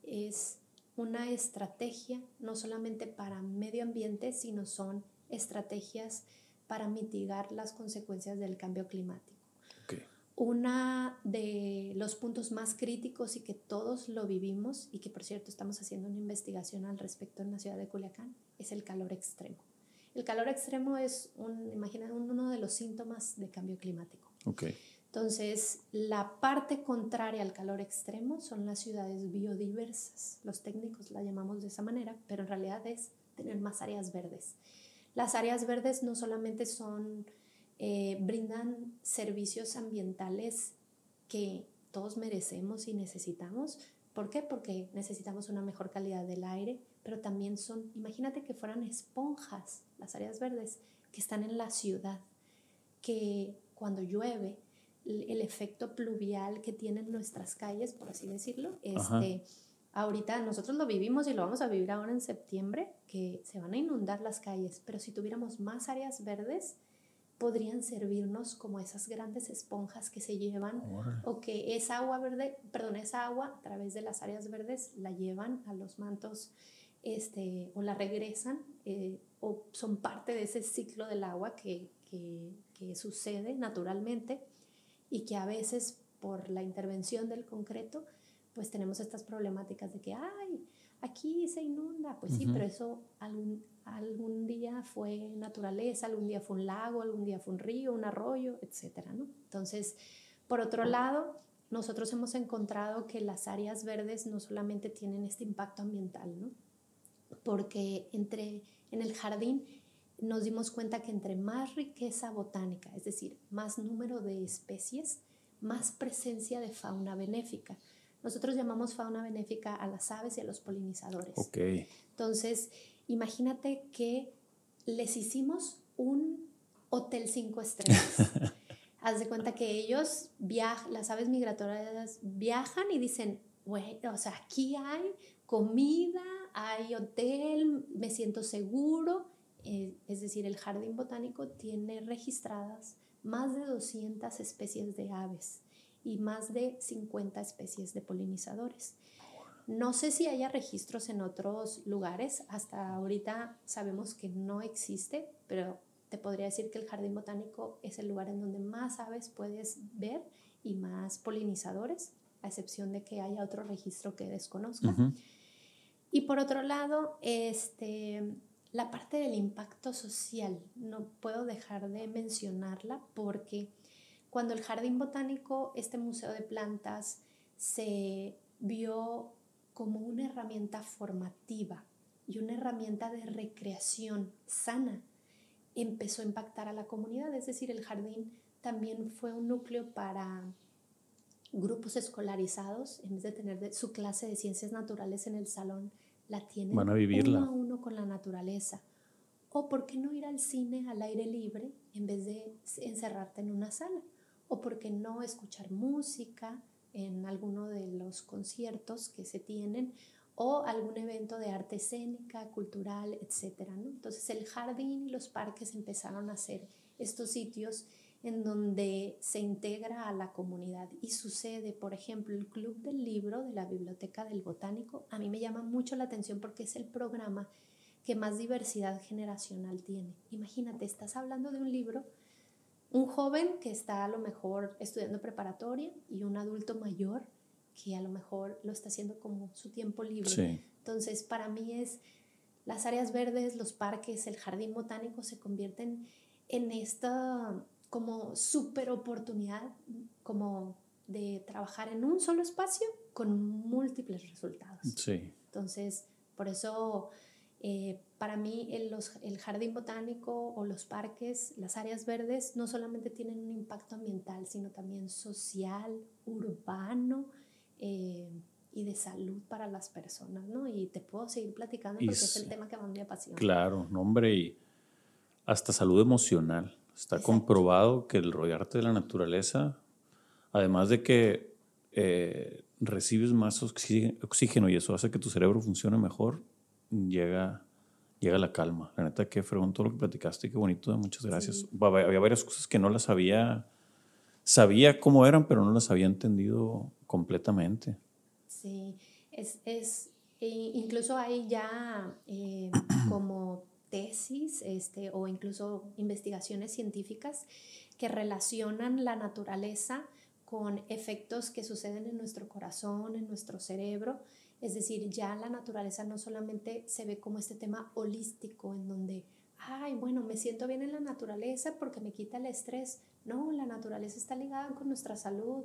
es una estrategia no solamente para medio ambiente, sino son estrategias para mitigar las consecuencias del cambio climático. Uno de los puntos más críticos y que todos lo vivimos y que por cierto estamos haciendo una investigación al respecto en la ciudad de Culiacán es el calor extremo. El calor extremo es un, imagina, uno de los síntomas de cambio climático. Okay. Entonces, la parte contraria al calor extremo son las ciudades biodiversas. Los técnicos la llamamos de esa manera, pero en realidad es tener más áreas verdes. Las áreas verdes no solamente son, eh, brindan servicios ambientales que todos merecemos y necesitamos. ¿Por qué? Porque necesitamos una mejor calidad del aire, pero también son, imagínate que fueran esponjas, las áreas verdes, que están en la ciudad, que cuando llueve, el efecto pluvial que tienen nuestras calles, por así decirlo. Este, ahorita nosotros lo vivimos y lo vamos a vivir ahora en septiembre, que se van a inundar las calles, pero si tuviéramos más áreas verdes, podrían servirnos como esas grandes esponjas que se llevan o que esa agua verde, perdón, esa agua a través de las áreas verdes la llevan a los mantos este, o la regresan eh, o son parte de ese ciclo del agua que, que, que sucede naturalmente y que a veces por la intervención del concreto, pues tenemos estas problemáticas de que, ay, aquí se inunda, pues sí, pero eso algún, algún día fue naturaleza, algún día fue un lago, algún día fue un río, un arroyo, etcétera, ¿no? Entonces, por otro lado, nosotros hemos encontrado que las áreas verdes no solamente tienen este impacto ambiental, ¿no? Porque entre, en el jardín nos dimos cuenta que entre más riqueza botánica, es decir, más número de especies, más presencia de fauna benéfica. Nosotros llamamos fauna benéfica a las aves y a los polinizadores. Okay. Entonces, imagínate que les hicimos un hotel cinco estrellas. [LAUGHS] Haz de cuenta que ellos viajan, las aves migratorias viajan y dicen, bueno, o sea, aquí hay comida, hay hotel, me siento seguro eh, es decir, el jardín botánico tiene registradas más de 200 especies de aves y más de 50 especies de polinizadores. No sé si haya registros en otros lugares, hasta ahorita sabemos que no existe, pero te podría decir que el jardín botánico es el lugar en donde más aves puedes ver y más polinizadores, a excepción de que haya otro registro que desconozca. Y por otro lado, este, la parte del impacto social, no puedo dejar de mencionarla porque cuando el Jardín Botánico, este museo de plantas, se vio como una herramienta formativa y una herramienta de recreación sana, empezó a impactar a la comunidad, es decir, el jardín también fue un núcleo para grupos escolarizados, en vez de tener su clase de ciencias naturales en el salón, la tienen Van a vivirla. uno a uno con la naturaleza. O por qué no ir al cine al aire libre en vez de encerrarte en una sala. O por qué no escuchar música en alguno de los conciertos que se tienen. o algún evento de arte escénica, cultural, etc. Entonces el jardín y los parques empezaron a ser estos sitios en donde se integra a la comunidad y sucede, por ejemplo, el Club del Libro de la Biblioteca del Botánico. A mí me llama mucho la atención porque es el programa que más diversidad generacional tiene. Imagínate, estás hablando de un libro, un joven que está a lo mejor estudiando preparatoria y un adulto mayor que a lo mejor lo está haciendo como su tiempo libre. Entonces, para mí es las áreas verdes, los parques, el jardín botánico se convierten en esta como super oportunidad como de trabajar en un solo espacio con múltiples resultados. Sí. Entonces, por eso eh, para mí el, el, jardín botánico o los parques, las áreas verdes, no solamente tienen un impacto ambiental, sino también social, urbano eh, y de salud para las personas, ¿no? Y te puedo seguir platicando porque es el tema que más me apasiona. Claro, hombre, y hasta salud emocional. Está comprobado que el rodearte de la naturaleza, además de que eh, recibes más oxígeno y eso hace que tu cerebro funcione mejor, llega, llega la calma. La neta, que fregón todo lo que platicaste, qué bonito, muchas gracias. Había varias cosas que no las había, sabía cómo eran, pero no las había entendido completamente. Sí, es, es incluso hay ya eh, [CLEARS THROAT] como tesis este, o incluso investigaciones científicas que relacionan la naturaleza con efectos que suceden en nuestro corazón, en nuestro cerebro. Es decir, ya la naturaleza no solamente se ve como este tema holístico en donde, ay, bueno, me siento bien en la naturaleza porque me quita el estrés. No, la naturaleza está ligada con nuestra salud,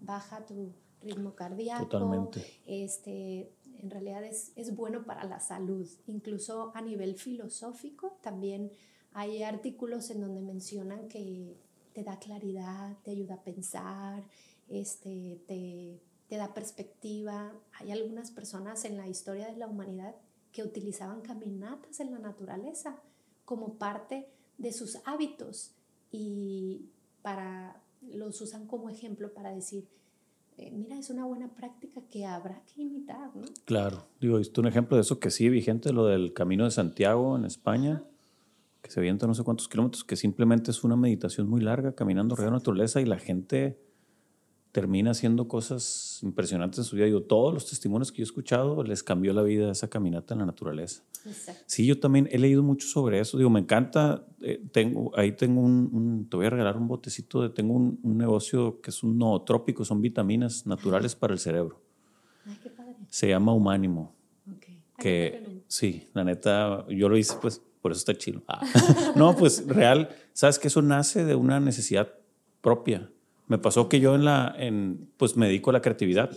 baja tu ritmo cardíaco, Totalmente. este, en realidad es, es bueno para la salud. Incluso a nivel filosófico también hay artículos en donde mencionan que te da claridad, te ayuda a pensar, este, te, te da perspectiva. Hay algunas personas en la historia de la humanidad que utilizaban caminatas en la naturaleza como parte de sus hábitos y para los usan como ejemplo para decir, eh, mira, es una buena práctica que habrá que imitar, ¿no? Claro, digo, ¿viste un ejemplo de eso que sigue vigente, lo del Camino de Santiago en España? Que se avienta no sé cuántos kilómetros, que simplemente es una meditación muy larga, caminando alrededor de la naturaleza y la gente termina haciendo cosas impresionantes en su vida. Digo, todos los testimonios que yo he escuchado les cambió la vida esa caminata en la naturaleza. Sí, yo también he leído mucho sobre eso. Digo, me encanta. Eh, tengo, ahí tengo un, te voy a regalar un botecito de, tengo un, negocio que es un nootrópico, son vitaminas naturales para el cerebro. Ay, qué padre. Se llama Humánimo. Que sí, la neta, yo lo hice pues, por eso está chido. Ah. [LAUGHS] no, pues real, sabes que eso nace de una necesidad propia me pasó que yo en la, en, pues me dedico a la creatividad.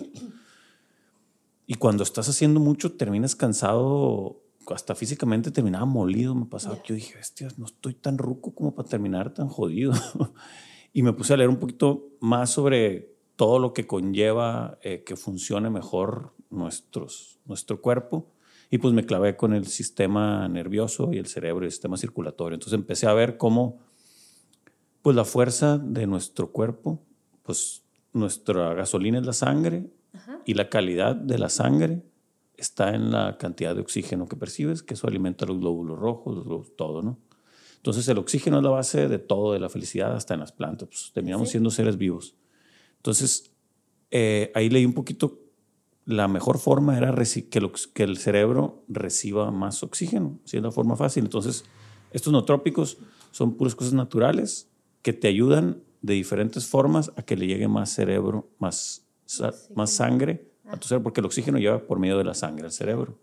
Y cuando estás haciendo mucho, terminas cansado, hasta físicamente terminaba molido. Me pasaba que yo dije, hostia, no estoy tan ruco como para terminar tan jodido. [LAUGHS] y me puse a leer un poquito más sobre todo lo que conlleva eh, que funcione mejor nuestros, nuestro cuerpo. Y pues me clavé con el sistema nervioso y el cerebro y el sistema circulatorio. Entonces empecé a ver cómo pues la fuerza de nuestro cuerpo, pues nuestra gasolina es la sangre y la calidad de la sangre está en la cantidad de oxígeno que percibes, que eso alimenta los glóbulos rojos, todo, ¿no? Entonces el oxígeno es la base de todo, de la felicidad hasta en las plantas, pues terminamos siendo seres vivos. Entonces eh, ahí leí un poquito, la mejor forma era que, que el cerebro reciba más oxígeno, si es la forma fácil. Entonces estos nootrópicos son puras cosas naturales que te ayudan de diferentes formas a que le llegue más cerebro, más, más sangre a tu cerebro, porque el oxígeno lleva por medio de la sangre al cerebro.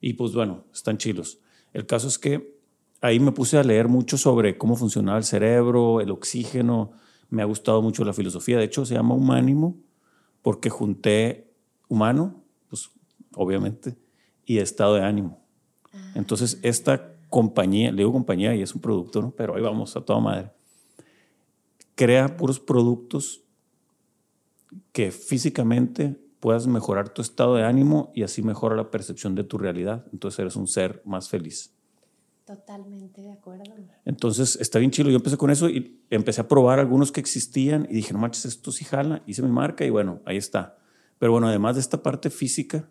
Y pues bueno, están chilos. El caso es que ahí me puse a leer mucho sobre cómo funcionaba el cerebro, el oxígeno. Me ha gustado mucho la filosofía. De hecho, se llama humánimo porque junté humano, pues obviamente, y estado de ánimo. Ah. Entonces, esta compañía, le digo compañía y es un producto, ¿no? pero ahí vamos a toda madre crea puros productos que físicamente puedas mejorar tu estado de ánimo y así mejora la percepción de tu realidad. Entonces eres un ser más feliz. Totalmente de acuerdo. Entonces está bien chido. Yo empecé con eso y empecé a probar algunos que existían y dije, no manches, esto sí jala. Hice mi marca y bueno, ahí está. Pero bueno, además de esta parte física,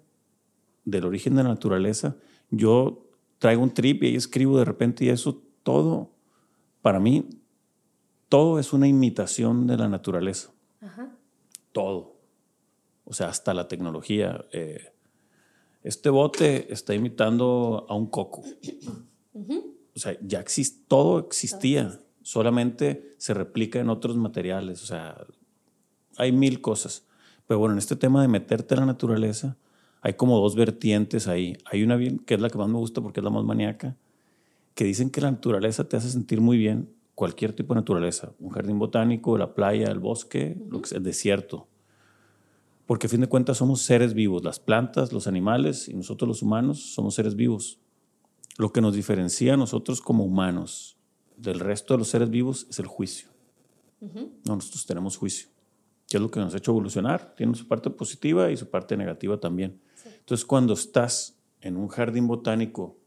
del origen de la naturaleza, yo traigo un trip y ahí escribo de repente y eso todo, para mí, todo es una imitación de la naturaleza. Todo. O sea, hasta la tecnología. Eh, este bote está imitando a un coco. O sea, ya existe, todo existía, solamente se replica en otros materiales. O sea, hay mil cosas. Pero bueno, en este tema de meterte a la naturaleza, hay como dos vertientes ahí. Hay una bien, que es la que más me gusta porque es la más maníaca, que dicen que la naturaleza te hace sentir muy bien, cualquier tipo de naturaleza, un jardín botánico, la playa, el bosque, lo que sea, el desierto. Porque a fin de cuentas somos seres vivos, las plantas, los animales y nosotros los humanos somos seres vivos. Lo que nos diferencia a nosotros como humanos del resto de los seres vivos es el juicio. nosotros tenemos juicio que es lo que nos ha hecho evolucionar. Tiene su parte positiva y su parte negativa también. Entonces, cuando estás en un jardín botánico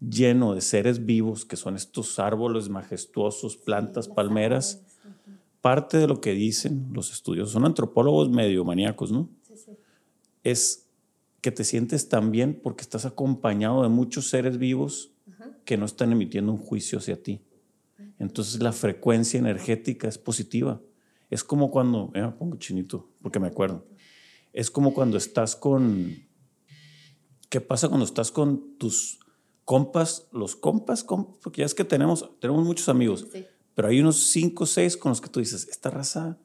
lleno de seres vivos, que son estos árboles majestuosos, plantas, palmeras, parte de lo que dicen los estudios, son antropólogos medio maníacos, ¿no? Es que te sientes tan bien porque estás acompañado de muchos seres vivos que no están emitiendo un juicio hacia ti. Entonces la frecuencia energética es positiva. Es como cuando, eh, pongo chinito, porque me acuerdo. Es como cuando estás con, ¿qué pasa cuando estás con tus compas? Los compas, porque ya es que tenemos, tenemos muchos amigos, pero hay unos cinco o seis con los que tú dices, esta raza...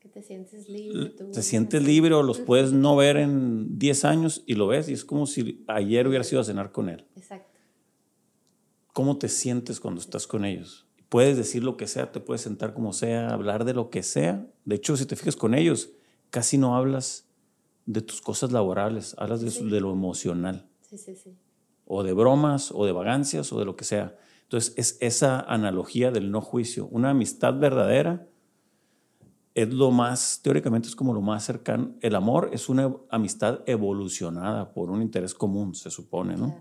Que te sientes libre. te sientes libre o los puedes no ver en 10 años y lo ves y es como si ayer hubieras ido a cenar con él. Exacto. ¿Cómo te sientes cuando estás con ellos? puedes decir lo que sea, te puedes sentar como sea, hablar de lo que sea. De hecho, si te fijas con ellos, casi no hablas de tus cosas laborales, hablas de, de lo emocional. Sí, sí, sí. O de bromas, o de vagancias, o de lo que sea. Entonces, es esa analogía del no juicio. Una amistad verdadera es lo más, teóricamente es como lo más cercano. El amor es una amistad evolucionada por un interés común, se supone, ¿no?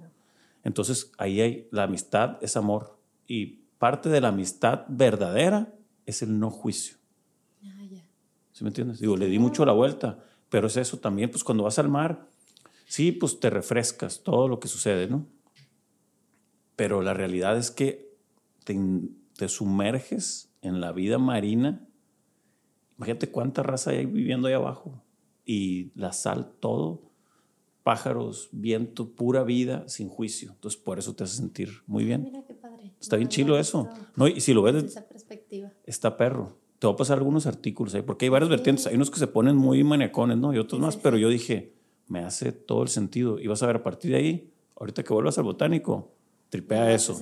Entonces, ahí hay, la amistad es amor. Y parte de la amistad verdadera es el no juicio. Ah, ya. ¿Sí me entiendes? Digo, le di mucho la vuelta, pero es eso también, pues cuando vas al mar, sí, pues te refrescas todo lo que sucede, ¿no? Pero la realidad es que te, te sumerges en la vida marina. Imagínate cuánta raza hay viviendo ahí abajo. Y la sal, todo pájaros, viento, pura vida, sin juicio. Entonces, por eso te hace sentir muy bien. Mira qué padre. Está bien chilo eso. No, y si lo ves... Esa perspectiva. Está perro. Te voy a pasar algunos artículos ahí, porque hay varias vertientes. Hay unos que se ponen muy maniacones, ¿no? Y otros más, pero yo dije, me hace todo el sentido. Y vas a ver a partir de ahí, ahorita que vuelvas al botánico, tripea eso.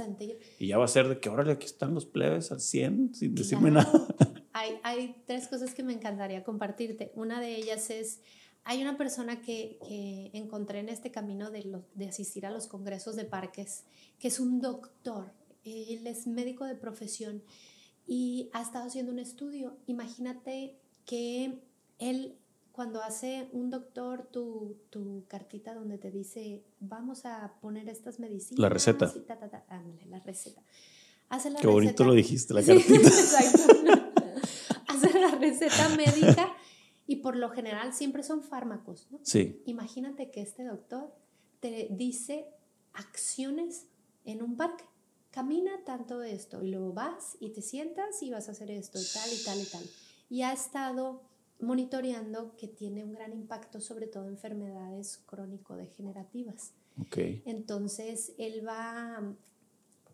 Y ya va a ser de que, órale, aquí están los plebes al 100, sin decirme nada. [LAUGHS] Hay, hay tres cosas que me encantaría compartirte. Una de ellas es hay una persona que, que encontré en este camino de, de, asistir a los congresos de parques, que es un doctor, él es médico de profesión y ha estado haciendo un estudio. Imagínate que él, cuando hace un doctor tu, tu cartita donde te dice, vamos a poner estas medicinas. La receta. la receta. Hace la Qué bonito lo dijiste, la [LAUGHS] cartita. [LAUGHS] [LAUGHS] hace la receta médica y por lo general siempre son fármacos, ¿no? Sí. Imagínate que este doctor te dice acciones en un parque. Camina tanto esto y luego vas y te sientas y vas a hacer esto y tal y tal y tal. Y ha estado monitoreando que tiene un gran impacto sobre todo en enfermedades crónico-degenerativas. Okay. Entonces, él va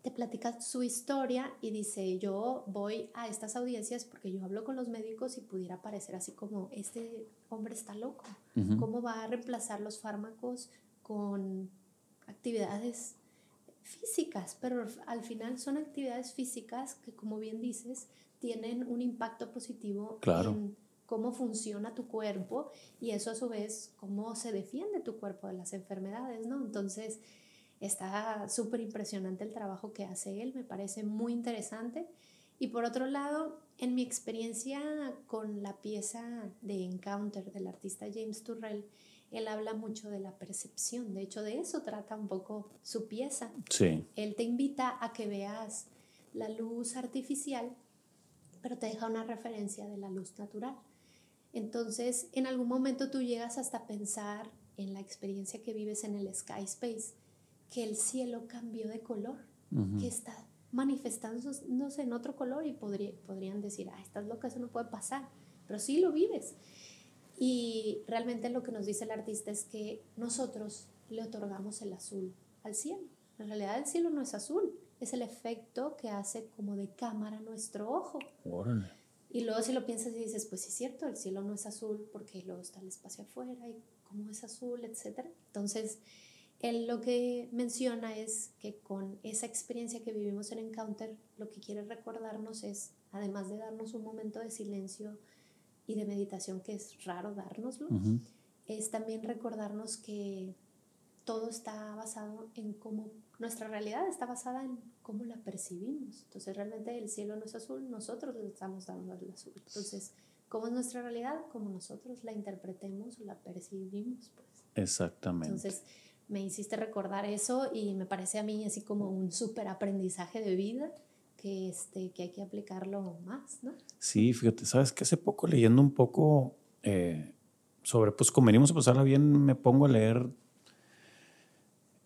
te platica su historia y dice, yo voy a estas audiencias porque yo hablo con los médicos y pudiera parecer así como, este hombre está loco, ¿cómo va a reemplazar los fármacos con actividades físicas? Pero al final son actividades físicas que, como bien dices, tienen un impacto positivo en cómo funciona tu cuerpo y eso a su vez, cómo se defiende tu cuerpo de las enfermedades, ¿no? Entonces, Está súper impresionante el trabajo que hace él, me parece muy interesante. Y por otro lado, en mi experiencia con la pieza de Encounter del artista James Turrell, él habla mucho de la percepción. De hecho, de eso trata un poco su pieza. Sí. Él te invita a que veas la luz artificial, pero te deja una referencia de la luz natural. Entonces, en algún momento tú llegas hasta pensar en la experiencia que vives en el Sky Space, que el cielo cambió de color, que está manifestándose en otro color y podría, podrían decir, ah, estás loca, eso no puede pasar, pero sí lo vives. Y realmente lo que nos dice el artista es que nosotros le otorgamos el azul al cielo. En realidad el cielo no es azul, es el efecto que hace como de cámara nuestro ojo. Y luego si lo piensas y dices, pues sí es cierto, el cielo no es azul porque luego está el espacio afuera y cómo es azul, etc. Entonces, él lo que menciona es que con esa experiencia que vivimos en Encounter, lo que quiere recordarnos es, además de darnos un momento de silencio y de meditación, que es raro dárnoslo, es también recordarnos que todo está basado en cómo nuestra realidad está basada en cómo la percibimos. Entonces realmente el cielo no es azul, nosotros le estamos dando el azul. Entonces, ¿cómo es nuestra realidad? Como nosotros la interpretemos o la percibimos. Pues. Exactamente. Entonces, me hiciste recordar eso y me parece a mí así como un súper aprendizaje de vida que, este, que hay que aplicarlo más, ¿no? Sí, fíjate, sabes que hace poco leyendo un poco eh, sobre, pues como venimos a pasarla bien, me pongo a leer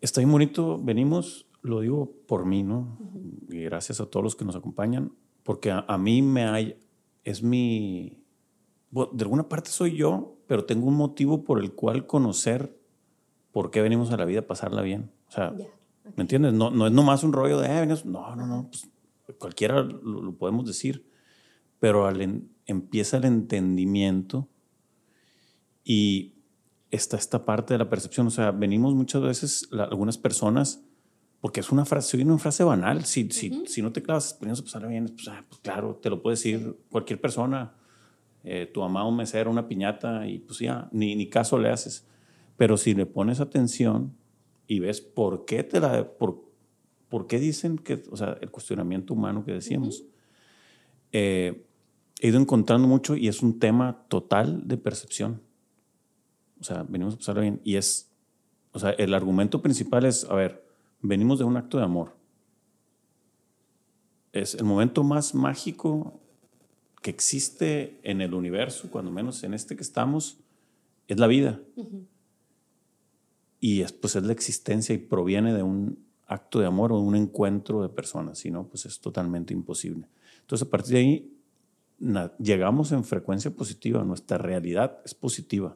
Está bien bonito, venimos, lo digo por mí, ¿no? Y gracias a todos los que nos acompañan, porque a, mí me hay, es mi, de alguna parte soy yo, pero tengo un motivo por el cual conocer por qué venimos a la vida a pasarla bien. O sea, ¿me entiendes? No, no es nomás un rollo de, eh, no, no, no, pues, cualquiera lo, podemos decir, pero al empieza el entendimiento y está esta parte de la percepción. O sea, venimos muchas veces, algunas personas, porque es una frase, una frase banal. Si, si, si no te clavas, pues, pasar bien, pues, ah, pues, claro, te lo puede decir cualquier persona. Eh, tu mamá, un mesero, una piñata, y pues ya, ni, ni caso le haces. Pero si le pones atención y ves por qué te la. Por, por qué dicen que. O sea, el cuestionamiento humano que decíamos. Eh, he ido encontrando mucho y es un tema total de percepción o sea, venimos a pasarlo bien. Y es, o sea, el argumento principal es, a ver, venimos de un acto de amor. Es el momento más mágico que existe en el universo, cuando menos en este que estamos, es la vida. Y es, pues es la existencia y proviene de un acto de amor o un encuentro de personas, si no, pues es totalmente imposible. Entonces, a partir de ahí, llegamos en frecuencia positiva, nuestra realidad es positiva.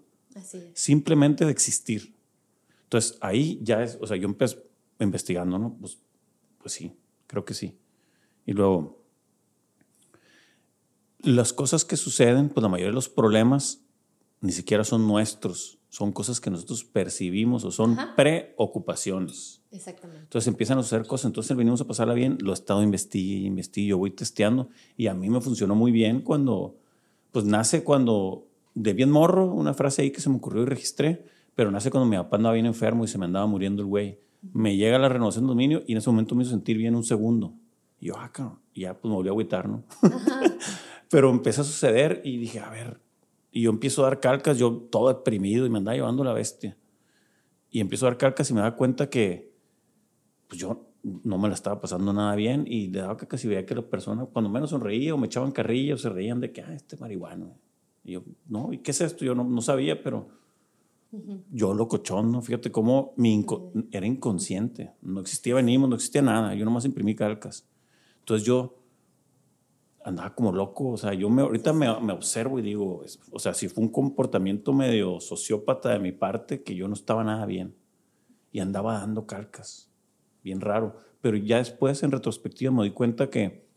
Simplemente de existir. Entonces ahí ya es, o sea, yo empecé investigando, ¿no? Pues, pues sí, creo que sí. Y luego, las cosas que suceden, pues la mayoría de los problemas ni siquiera son nuestros, son cosas que nosotros percibimos o son preocupaciones. Exactamente. Entonces empiezan a suceder cosas, entonces venimos a pasarla bien, lo he estado investigando, investigue, voy testeando y a mí me funcionó muy bien cuando, pues nace cuando de bien morro, una frase ahí que se me ocurrió y registré, pero nace cuando mi papá andaba bien enfermo y se me andaba muriendo el güey. Me llega la renovación de dominio y en ese momento me hizo sentir bien un segundo. Y yo, ah, cabrón, y ya pues me volví a agüitar, ¿no? [LAUGHS] pero empezó a suceder y dije, a ver, y yo empiezo a dar calcas, yo todo deprimido y me andaba llevando la bestia. Y empiezo a dar calcas y me da cuenta que pues yo no me la estaba pasando nada bien y le daba calcas y veía que la persona cuando menos sonreía o me echaban carrilla o se reían de que, ah, este marihuano. Y yo, no, ¿y qué es esto? Yo no, no sabía, pero yo locochón, ¿no? Fíjate cómo mi era inconsciente. No existía venimos, no existía nada. Yo nomás imprimí calcas. Entonces yo andaba como loco. O sea, yo me, ahorita me, me observo y digo, o sea, si fue un comportamiento medio sociópata de mi parte, que yo no estaba nada bien. Y andaba dando calcas. Bien raro. Pero ya después, en retrospectiva, me di cuenta que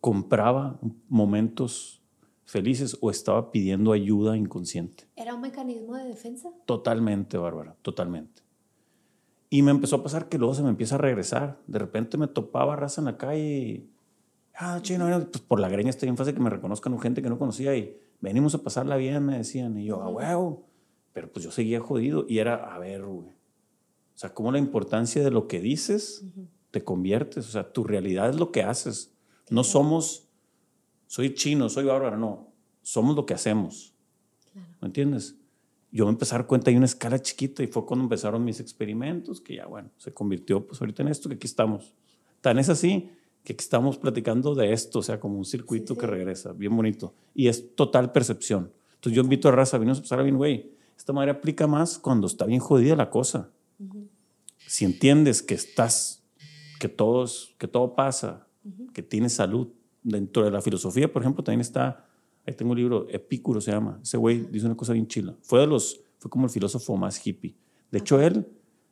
compraba momentos felices o estaba pidiendo ayuda inconsciente. ¿Era un mecanismo de defensa? Totalmente, Bárbara, totalmente. Y me empezó a pasar que luego se me empieza a regresar. De repente me topaba raza en la calle y, ah, chino, pues por la greña estoy en fase que me reconozcan gente que no conocía y venimos a pasarla bien, me decían. Y yo, ah, huevo. Pero pues yo seguía jodido y era, a ver, güey. O sea, cómo la importancia de lo que dices te conviertes. O sea, tu realidad es lo que haces. No somos soy chino, soy bárbaro, no, somos lo que hacemos. ¿Me entiendes? Yo me empecé a dar cuenta de una escala chiquita y fue cuando empezaron mis experimentos, que ya, bueno, se convirtió pues ahorita en esto que aquí estamos. Tan es así que aquí estamos platicando de esto, o sea, como un circuito que regresa, bien bonito. Y es total percepción. Entonces yo invito a raza, vino a pasar bien, güey, Esta madre aplica más cuando está bien jodida la cosa. Si entiendes que estás, que, todos, que todo pasa, que tienes salud, dentro de la filosofía, por ejemplo, también está, ahí tengo un libro, Epicuro se llama, ese güey dice una cosa bien chila. Fue, de los, fue como el filósofo más hippie. De hecho, él,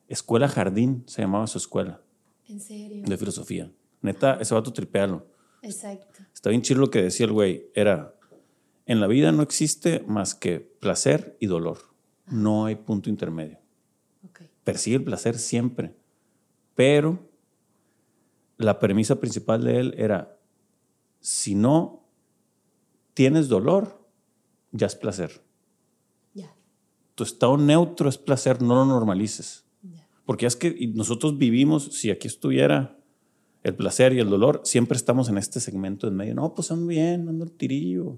Escuela Jardín, se llamaba su escuela. ¿En serio? De filosofía. Neta, ese vato tripearlo. Exacto. Está bien chido lo que decía el güey. Era, en la vida no existe más que placer y dolor. No hay punto intermedio. Okay. Persigue el placer siempre. Pero la premisa principal de él era, si no tienes dolor, ya es placer. Tu estado neutro es placer, no lo normalices. Porque es que nosotros vivimos, si aquí estuviera el placer y el dolor, siempre estamos en este segmento en medio. No, pues ando bien, ando el tirillo.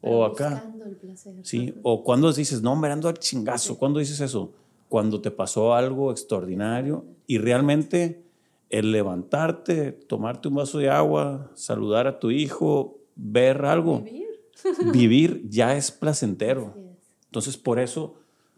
o acá. El placer. Sí, o cuando dices, no, me ando al chingazo. ¿Cuándo dices eso? Cuando te pasó algo extraordinario y realmente el levantarte, tomarte un vaso de agua, saludar a tu hijo, ver algo, vivir, [LAUGHS] vivir ya es placentero. Entonces, por eso,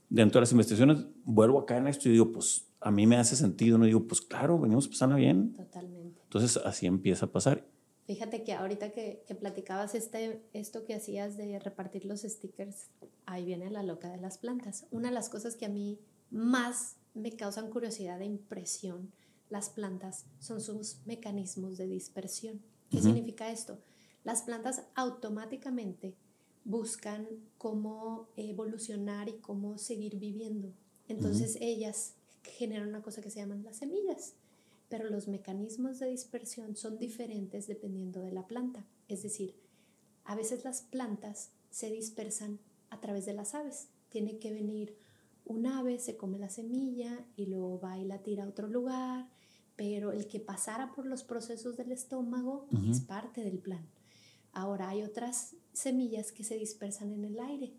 dentro de las investigaciones, vuelvo acá en esto y digo, pues a mí me hace sentido, no digo, pues claro, venimos pasando bien. Totalmente. Entonces, así empieza a pasar. Fíjate que ahorita que, que, platicabas este, esto que hacías de repartir los stickers, ahí viene la loca de las plantas. Una de las cosas que a mí más me causan curiosidad e impresión las plantas son sus mecanismos de dispersión. ¿Qué significa esto? Las plantas automáticamente buscan cómo evolucionar y cómo seguir viviendo. Entonces ellas generan una cosa que se llaman las semillas, pero los mecanismos de dispersión son diferentes dependiendo de la planta. Es decir, a veces las plantas se dispersan a través de las aves. Tiene que venir un ave, se come la semilla y luego va y la tira a otro lugar pero el que pasara por los procesos del estómago es parte del plan. Ahora hay otras semillas que se dispersan en el aire.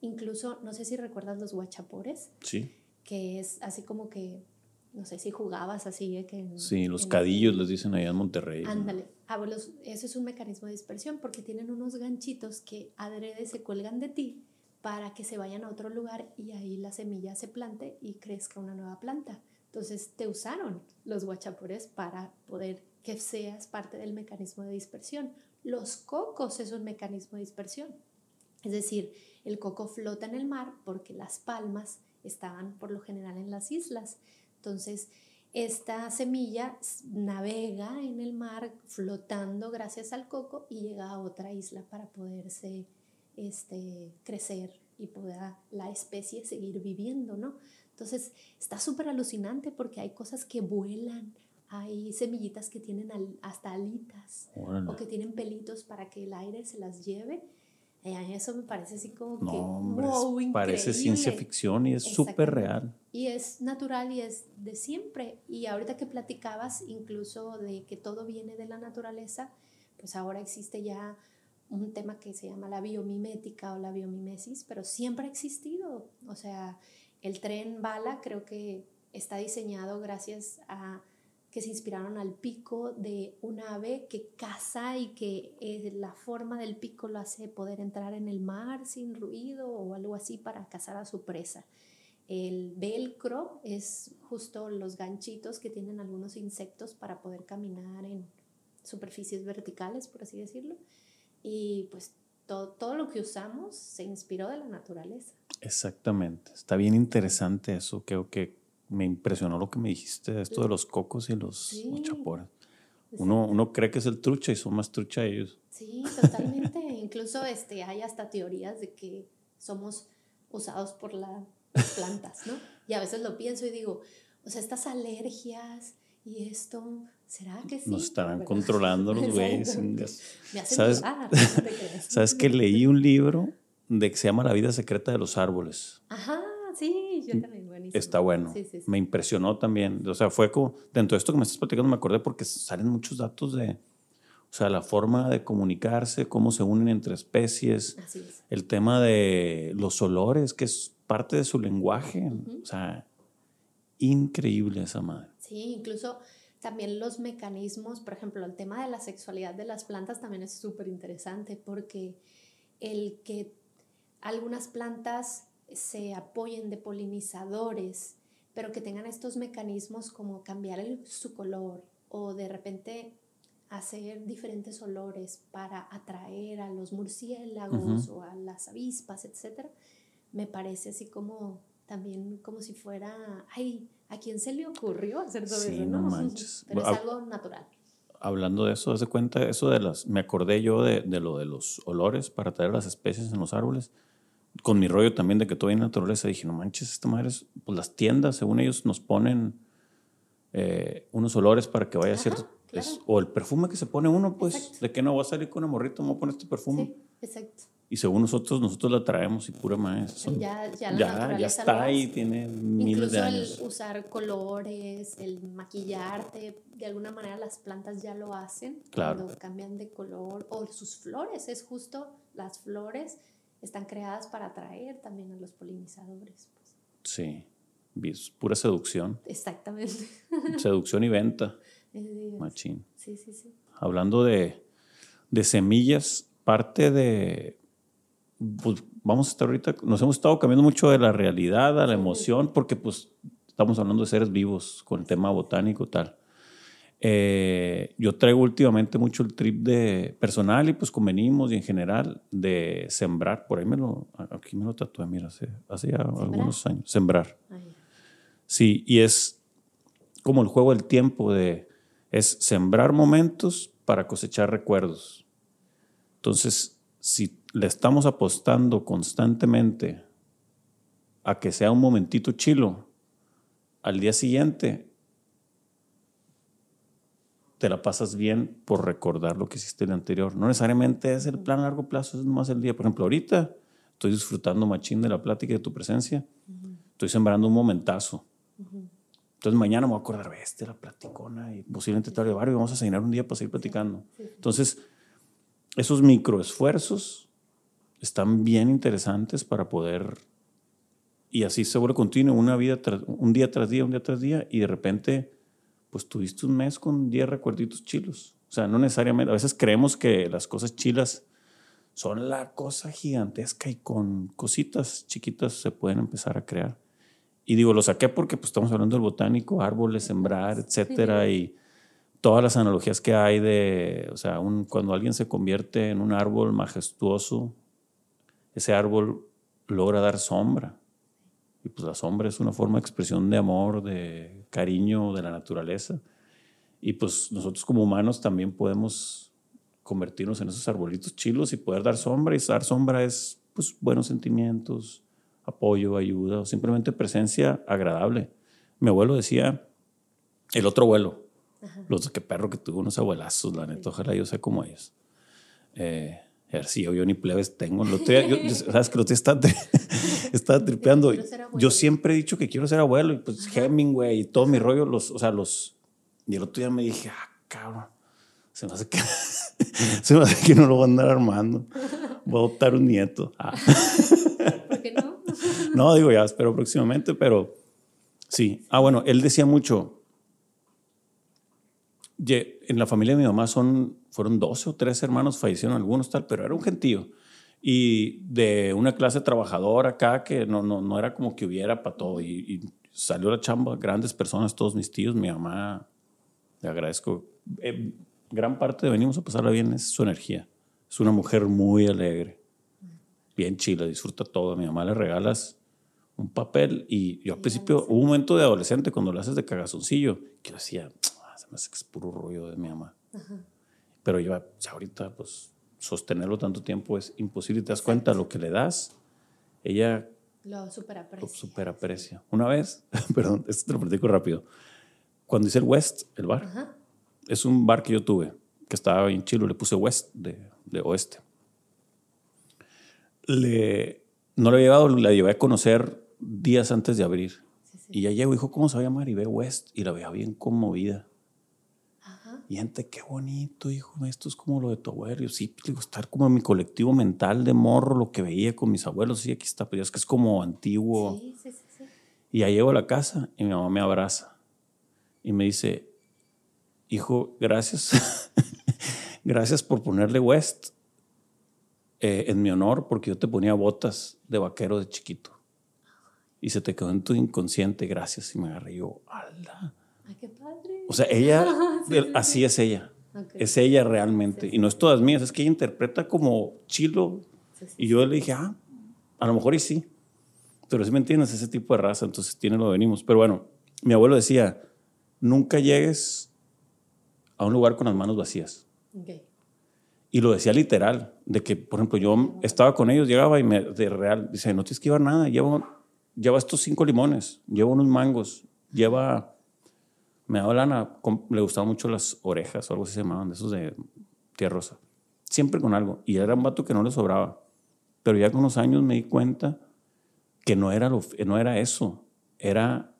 Incluso, no sé si recuerdas los guachapores. Sí. Que es así como que, no sé si jugabas así. Que sí, los cadillos les dicen allá en Monterrey. Ándale. Ah, eso es un mecanismo de dispersión porque tienen unos ganchitos que adrede se cuelgan de ti para que se vayan a otro lugar y ahí la semilla se plante y crezca una nueva planta. Entonces te usaron los guachapores para poder que seas parte del mecanismo de dispersión. Los cocos es un mecanismo de dispersión. Es decir, el coco flota en el mar porque las palmas estaban por lo general en las islas. Entonces, esta semilla navega en el mar flotando gracias al coco y llega a otra isla para poderse este, crecer y poder la especie seguir viviendo, ¿no? Entonces está súper alucinante porque hay cosas que vuelan, hay semillitas que tienen hasta alitas o que tienen pelitos para que el aire se las lleve. Eh, eso me parece así como que wow, parece ciencia ficción y es súper real. Y es natural y es de siempre. Y ahorita que platicabas incluso de que todo viene de la naturaleza, pues ahora existe ya un tema que se llama la biomimética o la biomimesis, pero siempre ha existido. O sea, el tren bala creo que está diseñado gracias a que se inspiraron al pico de un ave que caza y que eh, la forma del pico lo hace poder entrar en el mar sin ruido o algo así para cazar a su presa. El velcro es justo los ganchitos que tienen algunos insectos para poder caminar en superficies verticales, por así decirlo. Y pues todo, todo lo que usamos se inspiró de la naturaleza. Exactamente. Está bien interesante eso. Creo que me impresionó lo que me dijiste, esto de los cocos y los sí. Uno, uno cree que es el trucha y son más trucha ellos. Sí, totalmente. [LAUGHS] Incluso este, hay hasta teorías de que somos usados por las plantas, ¿no? Y a veces lo pienso y digo, o sea, estas alergias y esto, ¿será que sí? Nos estarán controlando los [LAUGHS] güeyes. ¿Sabes? [LAUGHS] ¿Sabes que leí un libro de que se llama La vida secreta de los árboles. Ajá, sí, yo también, buenísimo. Está bueno. Me impresionó también. O sea, fue como, dentro de esto que me estás platicando, me acordé porque salen muchos datos de, o sea, la forma de comunicarse, cómo se unen entre especies, Así es. el tema de los olores, que es parte de su lenguaje. O sea, increíble esa madre. Sí, incluso también los mecanismos, por ejemplo, el tema de la sexualidad de las plantas también es súper interesante porque el que algunas plantas se apoyen de polinizadores, pero que tengan estos mecanismos como cambiar su color o de repente hacer diferentes olores para atraer a los murciélagos o a las avispas, etc. Me parece así como también como si fuera, ay, ¿a quién se le ocurrió hacer todo eso? No, manches. Pero es algo natural. Hablando de eso, hace cuenta, eso de las, me acordé yo de, de, lo de los olores para traer las especies en los árboles. Con mi rollo también de que todo hay naturaleza, dije, no manches, esta madre es, pues las tiendas, según ellos, nos ponen eh, unos olores para que vaya a cierto o el perfume que se pone uno, pues, de que no va a salir con una morrita, me voy a poner este perfume. Sí, exacto. Y según nosotros, nosotros la traemos y pura maestra. Ya, ya, ya, ya está ahí, tiene miles de años. el usar colores, el maquillarte, de alguna manera las plantas ya lo hacen. Claro. Cuando cambian de color. O sus flores, es justo las flores están creadas para atraer también a los polinizadores. Pues. Sí, pura seducción. Exactamente. [LAUGHS] Seducción y venta. [LAUGHS] Machín. Sí, sí, sí. Hablando de, semillas, parte de. Pues vamos a estar ahorita. Nos hemos estado cambiando mucho de la realidad a la emoción, porque pues estamos hablando de seres vivos con el tema botánico tal. Eh, yo traigo últimamente mucho el trip de personal y pues convenimos y en general de sembrar. Por ahí me lo, aquí me lo tatué, mira, hace, hace ya algunos años. Sembrar. Sí, y es como el juego del tiempo de es sembrar momentos para cosechar recuerdos. Entonces, si le estamos apostando constantemente a que sea un momentito chilo, al día siguiente te la pasas bien por recordar lo que hiciste el anterior. No necesariamente es el plan a largo plazo, es más el día. Por ejemplo, ahorita estoy disfrutando machín de la plática y de tu presencia. Estoy sembrando un momentazo. Entonces mañana me voy a acordar, este la platicona y posiblemente tarde de barrio y vamos a cenar un día para seguir platicando. Entonces, esos microesfuerzos están bien interesantes para poder, y así se vuelve continuo, una vida un día tras día, un día tras día, y de repente, pues tuviste un mes con 10 recuerditos chilos. O sea, no necesariamente, a veces creemos que las cosas chilas son la cosa gigantesca y con cositas chiquitas se pueden empezar a crear. Y digo, lo saqué porque pues, estamos hablando del botánico, árboles, sembrar, etcétera, y todas las analogías que hay de, o sea, un, cuando alguien se convierte en un árbol majestuoso, ese árbol logra dar sombra. Y pues la sombra es una forma de expresión de amor, de cariño de la naturaleza. Y pues nosotros como humanos también podemos convertirnos en esos arbolitos chilos y poder dar sombra. Y dar sombra es pues buenos sentimientos, apoyo, ayuda o simplemente presencia agradable. Mi abuelo decía, el otro abuelo, los que perro que tuvo unos abuelazos, la neta, ojalá yo sea como ellos. Eh, a ver si yo, yo ni plebes tengo. Lo [LAUGHS] sabes que lo está, [LAUGHS] está tripeando. Yo siempre he dicho que quiero ser abuelo y pues Hemingway y todo mi rollo, los, o sea, los. Y el otro día me dije, ah, cabrón, se me hace que, [LAUGHS] se me hace que no lo voy a andar armando. Voy a adoptar un nieto. Ah. no, digo, ya espero próximamente, pero sí. Ah, bueno, él decía mucho. En la familia de mi mamá son, fueron 12 o 13 hermanos, fallecieron algunos tal, pero era un gentío. Y de una clase trabajadora acá que no, no, no era como que hubiera para todo. Y, salió la chamba, grandes personas, todos mis tíos, mi mamá, le agradezco. Eh, gran parte de venimos a pasarla bien es su energía. Es una mujer muy alegre, bien chila, disfruta todo. A mi mamá le regalas un papel y yo al principio hubo un momento de adolescente cuando lo haces de cagazoncillo que yo decía, ah, se me hace que es puro rollo de mi mamá. Pero yo ahorita pues sostenerlo tanto tiempo es imposible y te das cuenta lo que le das, ella lo superaprecia. Lo superaprecia. Una vez, [LAUGHS] perdón, esto te lo platico rápido, cuando hice el West, el bar, es un bar que yo tuve, que estaba en Chile, le puse West de, de oeste. Le, no lo había llevado, la llevé a conocer días antes de abrir. Y ya llegó y dijo, ¿cómo se llama Maribel West? Y la veía bien conmovida. Y gente, qué bonito, hijo, esto es como lo de tu abuelo. sí, pues, digo, estar como en mi colectivo mental de morro, lo que veía con mis abuelos. Sí, aquí está, pero es que es como antiguo. Sí, sí, sí, Y ya llego a la casa y mi mamá me abraza y me dice, hijo, gracias. [LAUGHS] gracias por ponerle West eh, en mi honor, porque yo te ponía botas de vaquero de chiquito. y se te quedó en tu inconsciente, gracias. Y me agarré yo, ¡ala! Ay, qué padre. O sea, ella, [LAUGHS] así es ella. Es ella realmente. y no es todas mías, es que ella interpreta como chilo. Y yo le dije, ah, a lo mejor y sí. Pero si me entiendes, ese tipo de raza, entonces tiene lo venimos. Pero bueno, mi abuelo decía, nunca llegues a un lugar con las manos vacías. Y lo decía literal, de que, por ejemplo, yo estaba con ellos, llegaba y me, de real, dice, no tienes que llevar nada, llevo, lleva estos cinco limones, lleva unos mangos, lleva me daba lana, le gustaban mucho las orejas o algo así se llamaban, de esos de tierra rosa. Siempre con algo. Y era un vato que no le sobraba. Pero ya con los años me di cuenta que no era, lo, no era eso. Era,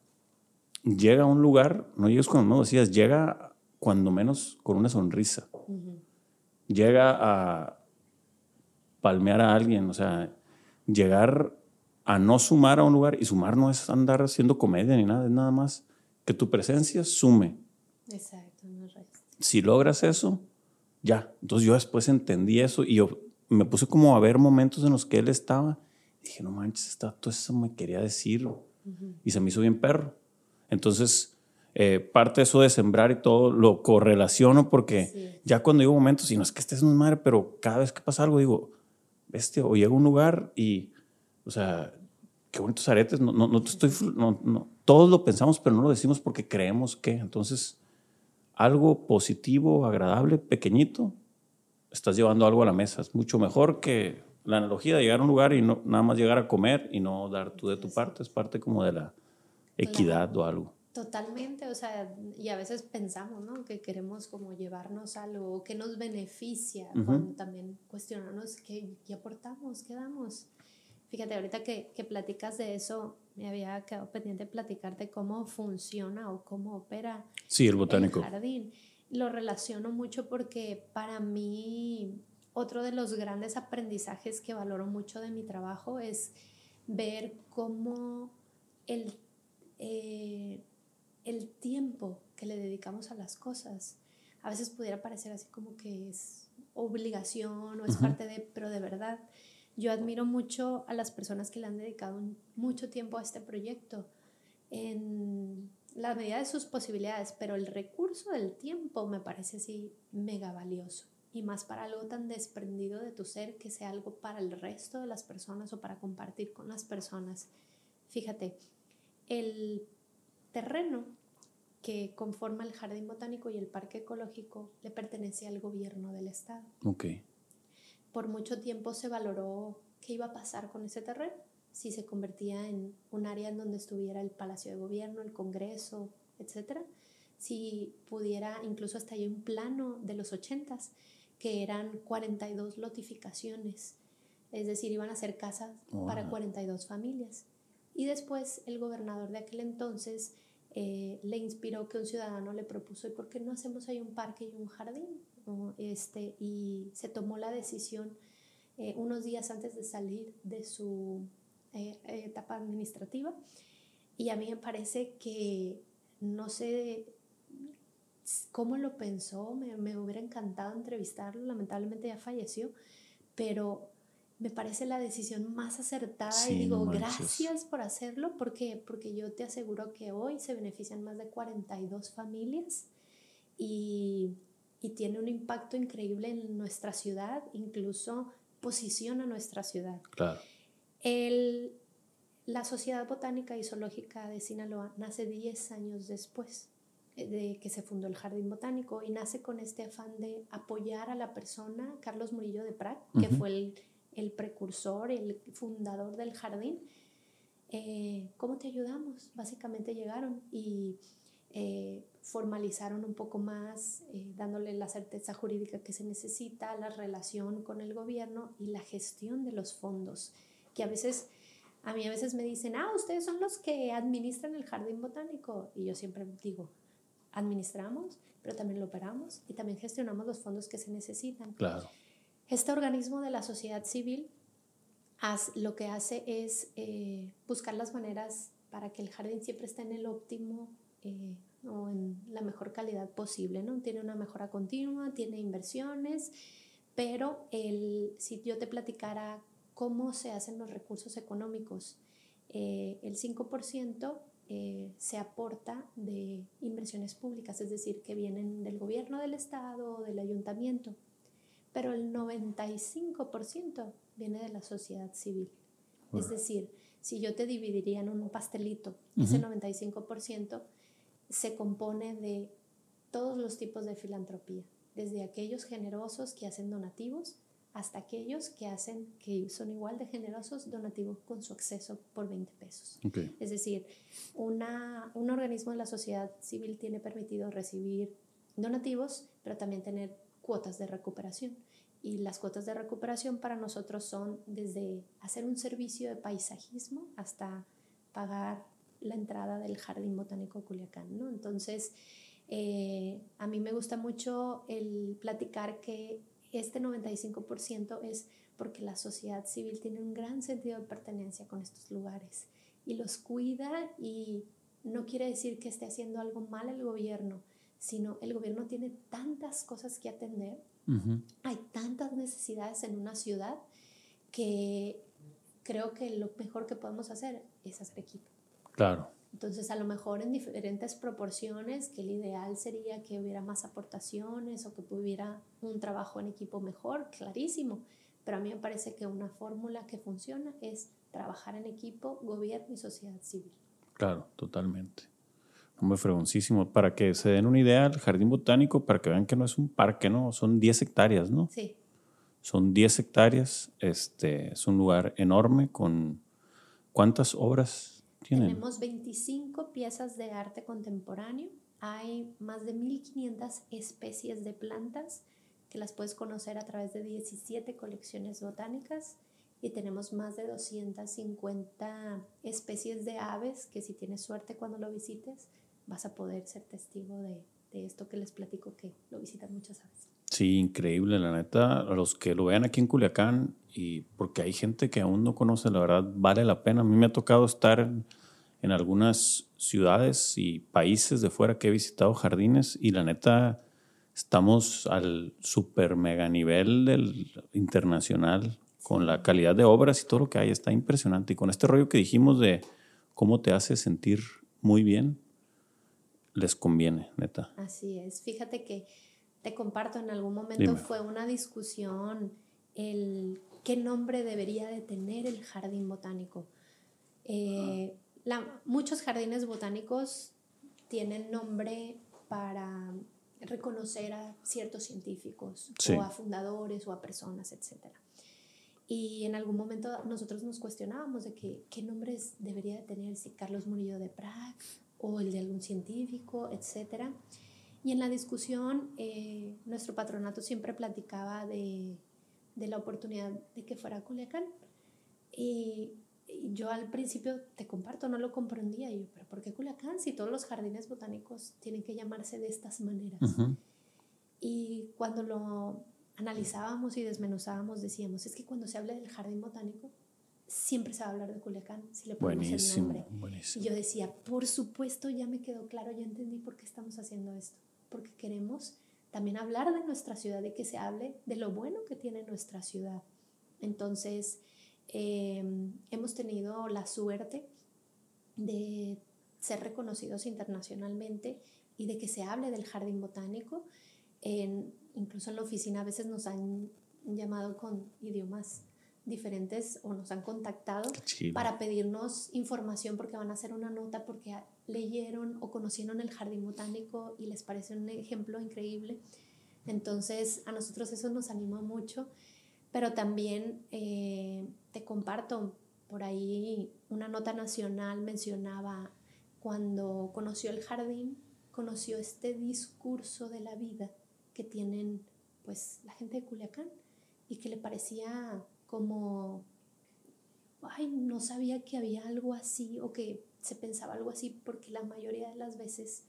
llega a un lugar, no llegas cuando no decías, llega cuando menos con una sonrisa. Llega a palmear a alguien, o sea, llegar a no sumar a un lugar, y sumar no es andar haciendo comedia ni nada, es nada más que tu presencia sume. Exacto, no Si logras eso, ya. Entonces yo después entendí eso y yo me puse como a ver momentos en los que él estaba. Y dije, no manches, todo eso me quería decir. Y se me hizo bien perro. Entonces, eh, parte de eso de sembrar y todo lo correlaciono porque ya cuando digo momentos, y no es que estés en un madre, pero cada vez que pasa algo digo, bestia, o llego a un lugar y, o sea, qué bonitos aretes, no, no, no te estoy, no, no, todos lo pensamos, pero no lo decimos porque creemos que. Entonces, algo positivo, agradable, pequeñito, estás llevando algo a la mesa. Es mucho mejor que la analogía de llegar a un lugar y no, nada más llegar a comer y no dar tú de tu parte. Es parte como de la equidad o algo. Totalmente, o sea, y a veces pensamos, ¿no? Que queremos como llevarnos algo que nos beneficia, cuando también cuestionarnos qué, qué aportamos, qué damos. Fíjate, ahorita que, que platicas de eso, me había quedado pendiente de platicarte cómo funciona o cómo opera sí, el botánico. jardín. Lo relaciono mucho porque para mí otro de los grandes aprendizajes que valoro mucho de mi trabajo es ver cómo el, eh, el tiempo que le dedicamos a las cosas a veces pudiera parecer así como que es obligación o es parte de, pero de verdad yo admiro mucho a las personas que le han dedicado mucho tiempo a este proyecto en la medida de sus posibilidades, pero el recurso del tiempo me parece así mega valioso y más para algo tan desprendido de tu ser que sea algo para el resto de las personas o para compartir con las personas. Fíjate, el terreno que conforma el jardín botánico y el parque ecológico le pertenece al gobierno del estado. Okay por mucho tiempo se valoró qué iba a pasar con ese terreno, si se convertía en un área en donde estuviera el Palacio de Gobierno, el Congreso, etcétera, si pudiera, incluso hasta hay un plano de los ochentas, que eran 42 lotificaciones, es decir, iban a ser casas para 42 familias. Y después el gobernador de aquel entonces eh, le inspiró que un ciudadano le propuso, ¿y por qué no hacemos ahí un parque y un jardín? Este, y se tomó la decisión eh, unos días antes de salir de su eh, etapa administrativa. Y a mí me parece que no sé cómo lo pensó, me, me hubiera encantado entrevistarlo, lamentablemente ya falleció, pero me parece la decisión más acertada y digo gracias por hacerlo porque, porque yo te aseguro que hoy se benefician más de 42 familias y y tiene un impacto increíble en nuestra ciudad, incluso posiciona nuestra ciudad. Claro. El, la Sociedad Botánica y Zoológica de Sinaloa nace 10 años después eh, de que se fundó el Jardín Botánico y nace con este afán de apoyar a la persona, Carlos Murillo de Prat, que fue el, el, precursor, el fundador del jardín. Eh, ¿Cómo te ayudamos? Básicamente llegaron y eh, formalizaron un poco más, eh, dándole la certeza jurídica que se necesita, la relación con el gobierno y la gestión de los fondos, que a veces, a mí a veces me dicen, ah, ustedes son los que administran el jardín botánico. Y yo siempre digo, administramos, pero también lo operamos y también gestionamos los fondos que se necesitan. Claro. Este organismo de la sociedad civil lo que hace es eh, buscar las maneras para que el jardín siempre esté en el óptimo eh, o en la mejor calidad posible, ¿no? Tiene una mejora continua, tiene inversiones, pero el, si yo te platicara cómo se hacen los recursos económicos, eh, el 5% eh, se aporta de inversiones públicas, es decir, que vienen del gobierno del estado o del ayuntamiento, pero el 95% viene de la sociedad civil. Es decir, si yo te dividiría en un pastelito, ese 95% se compone de todos los tipos de filantropía, desde aquellos generosos que hacen donativos hasta aquellos que hacen, que son igual de generosos, donativos con su acceso por 20 pesos. Es decir, una, un organismo de la sociedad civil tiene permitido recibir donativos, pero también tener cuotas de recuperación. Y las cuotas de recuperación para nosotros son desde hacer un servicio de paisajismo hasta pagar la entrada del Jardín Botánico Culiacán. ¿no? Entonces, eh, a mí me gusta mucho el platicar que este 95% es porque la sociedad civil tiene un gran sentido de pertenencia con estos lugares y los cuida y no quiere decir que esté haciendo algo mal el gobierno, sino el gobierno tiene tantas cosas que atender, hay tantas necesidades en una ciudad que creo que lo mejor que podemos hacer es hacer equipo. Claro. Entonces, a lo mejor en diferentes proporciones, que el ideal sería que hubiera más aportaciones o que hubiera un trabajo en equipo mejor, clarísimo. Pero a mí me parece que una fórmula que funciona es trabajar en equipo, gobierno y sociedad civil. Claro, totalmente. Hombre, fregoncísimo. Para que se den una idea, el jardín botánico, para que vean que no es un parque, ¿no? Son 10 hectáreas, ¿no? Sí. Son 10 hectáreas. Este, es un lugar enorme con... ¿Cuántas obras tenemos 25 piezas de arte contemporáneo. Hay más de 1500 especies de plantas que las puedes conocer a través de 17 colecciones botánicas y tenemos más de 250 especies de aves que si tienes suerte cuando lo visites vas a poder ser testigo de, de esto que les platico que lo visitan muchas aves. Sí, increíble, la neta. Los que lo vean aquí en Culiacán, y porque hay gente que aún no conoce, la verdad, vale la pena. A mí me ha tocado estar en, algunas ciudades y países de fuera que he visitado jardines, y la neta, estamos al super mega nivel del internacional con la calidad de obras y todo lo que hay. Está impresionante. Y con este rollo que dijimos de cómo te hace sentir muy bien, les conviene, neta. Así es. Fíjate que te comparto, en algún momento fue una discusión el qué nombre debería de tener el jardín botánico. Eh, muchos jardines botánicos tienen nombre para reconocer a ciertos científicos o a fundadores o a personas, etc. Y en algún momento nosotros nos cuestionábamos de que, qué nombres debería de tener, si Carlos Murillo de Prague o el de algún científico, etcétera. Y en la discusión, eh, nuestro patronato siempre platicaba de, de, la oportunidad de que fuera Culiacán. Y, yo al principio, te comparto, no lo comprendía. yo, ¿pero por qué Culiacán? Si todos los jardines botánicos tienen que llamarse de estas maneras. Y cuando lo analizábamos y desmenuzábamos, decíamos, es que cuando se habla del jardín botánico, siempre se va a hablar de Culiacán, si le ponemos el nombre. Y yo decía, por supuesto, ya me quedó claro, ya entendí por qué estamos haciendo esto porque queremos también hablar de nuestra ciudad y que se hable de lo bueno que tiene nuestra ciudad. Entonces, em, hemos tenido la suerte de ser reconocidos internacionalmente y de que se hable del jardín botánico. En, incluso en la oficina a veces nos han llamado con idiomas diferentes o nos han contactado para pedirnos información porque van a hacer una nota porque leyeron o conocieron el jardín botánico y les parece un ejemplo increíble. Entonces a nosotros eso nos anima mucho, pero también eh, te comparto por ahí una nota nacional mencionaba cuando conoció el jardín, conoció este discurso de la vida que tienen pues la gente de Culiacán y que le parecía como, ay, no sabía que había algo así o que se pensaba algo así, porque la mayoría de las veces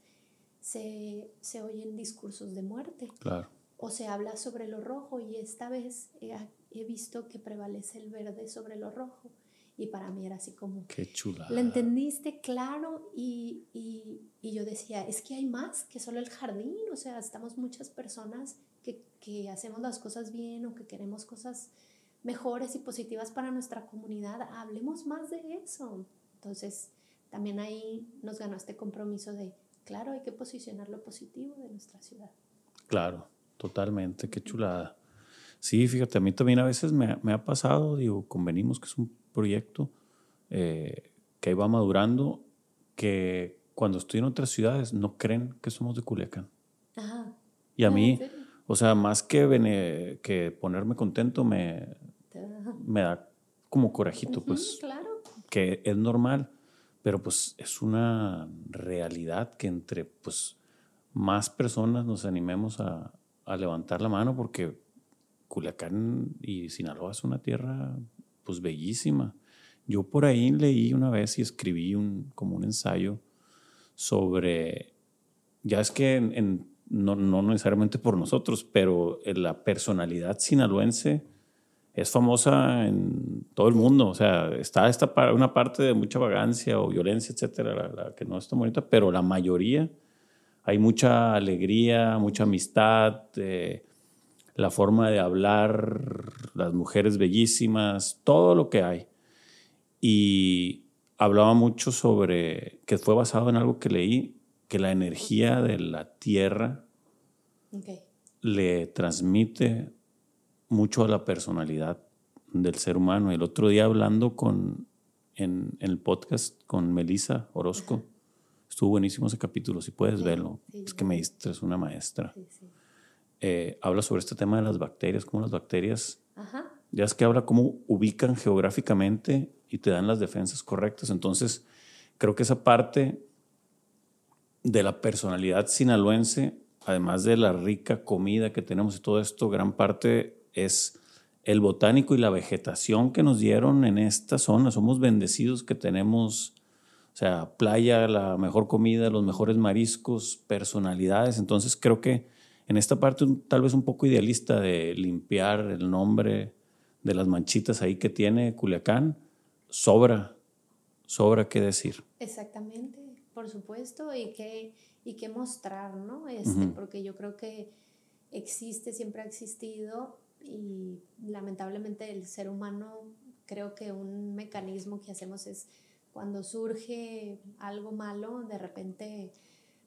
se, se oyen discursos de muerte. Claro. O se habla sobre lo rojo y esta vez he, he visto que prevalece el verde sobre lo rojo. Y para mí era así como... Qué chula. ¿Lo entendiste claro? Y, y, y, yo decía, es que hay más que solo el jardín. O sea, estamos muchas personas que, que hacemos las cosas bien o que queremos cosas mejores y positivas para nuestra comunidad, hablemos más de eso. Entonces, también ahí nos ganó este compromiso de, claro, hay que posicionar lo positivo de nuestra ciudad. Claro, totalmente, qué chulada. Sí, fíjate, a mí también a veces me, me ha pasado, digo, convenimos que es un proyecto eh, que ahí va madurando, que cuando estoy en otras ciudades no creen que somos de Culiacán. Ajá. Y a mí, o sea, más que, que ponerme contento, me, me da como corajito, pues. Claro. Que es normal, pero pues es una realidad que entre pues más personas nos animemos a, a levantar la mano porque Culiacán y Sinaloa es una tierra pues bellísima. Yo por ahí leí una vez y escribí un, como un ensayo sobre, ya es que no, no, necesariamente por nosotros, pero la personalidad sinaloense es famosa en todo el mundo. O sea, está esta una parte de mucha vagancia o violencia, etcétera, la, que no está bonita, pero la mayoría hay mucha alegría, mucha amistad, eh, la forma de hablar, las mujeres bellísimas, todo lo que hay. Y hablaba mucho sobre, que fue basado en algo que leí, que la energía de la tierra le transmite mucho a la personalidad del ser humano. El otro día hablando con, en, el podcast con Melissa Orozco, estuvo buenísimo ese capítulo, si puedes verlo. es que me diste, es una maestra. Eh, habla sobre este tema de las bacterias, cómo las bacterias, ya es que habla cómo ubican geográficamente y te dan las defensas correctas. Entonces, creo que esa parte de la personalidad sinaloense, además de la rica comida que tenemos y todo esto, gran parte es el botánico y la vegetación que nos dieron en esta zona. Somos bendecidos que tenemos, o sea, playa, la mejor comida, los mejores mariscos, personalidades. Entonces creo que en esta parte tal vez un poco idealista de limpiar el nombre de las manchitas ahí que tiene Culiacán, sobra, sobra qué decir. Exactamente, por supuesto, y qué, y mostrar, ¿no? Este, Porque yo creo que existe, siempre ha existido, y lamentablemente el ser humano, creo que un mecanismo que hacemos es cuando surge algo malo, de repente,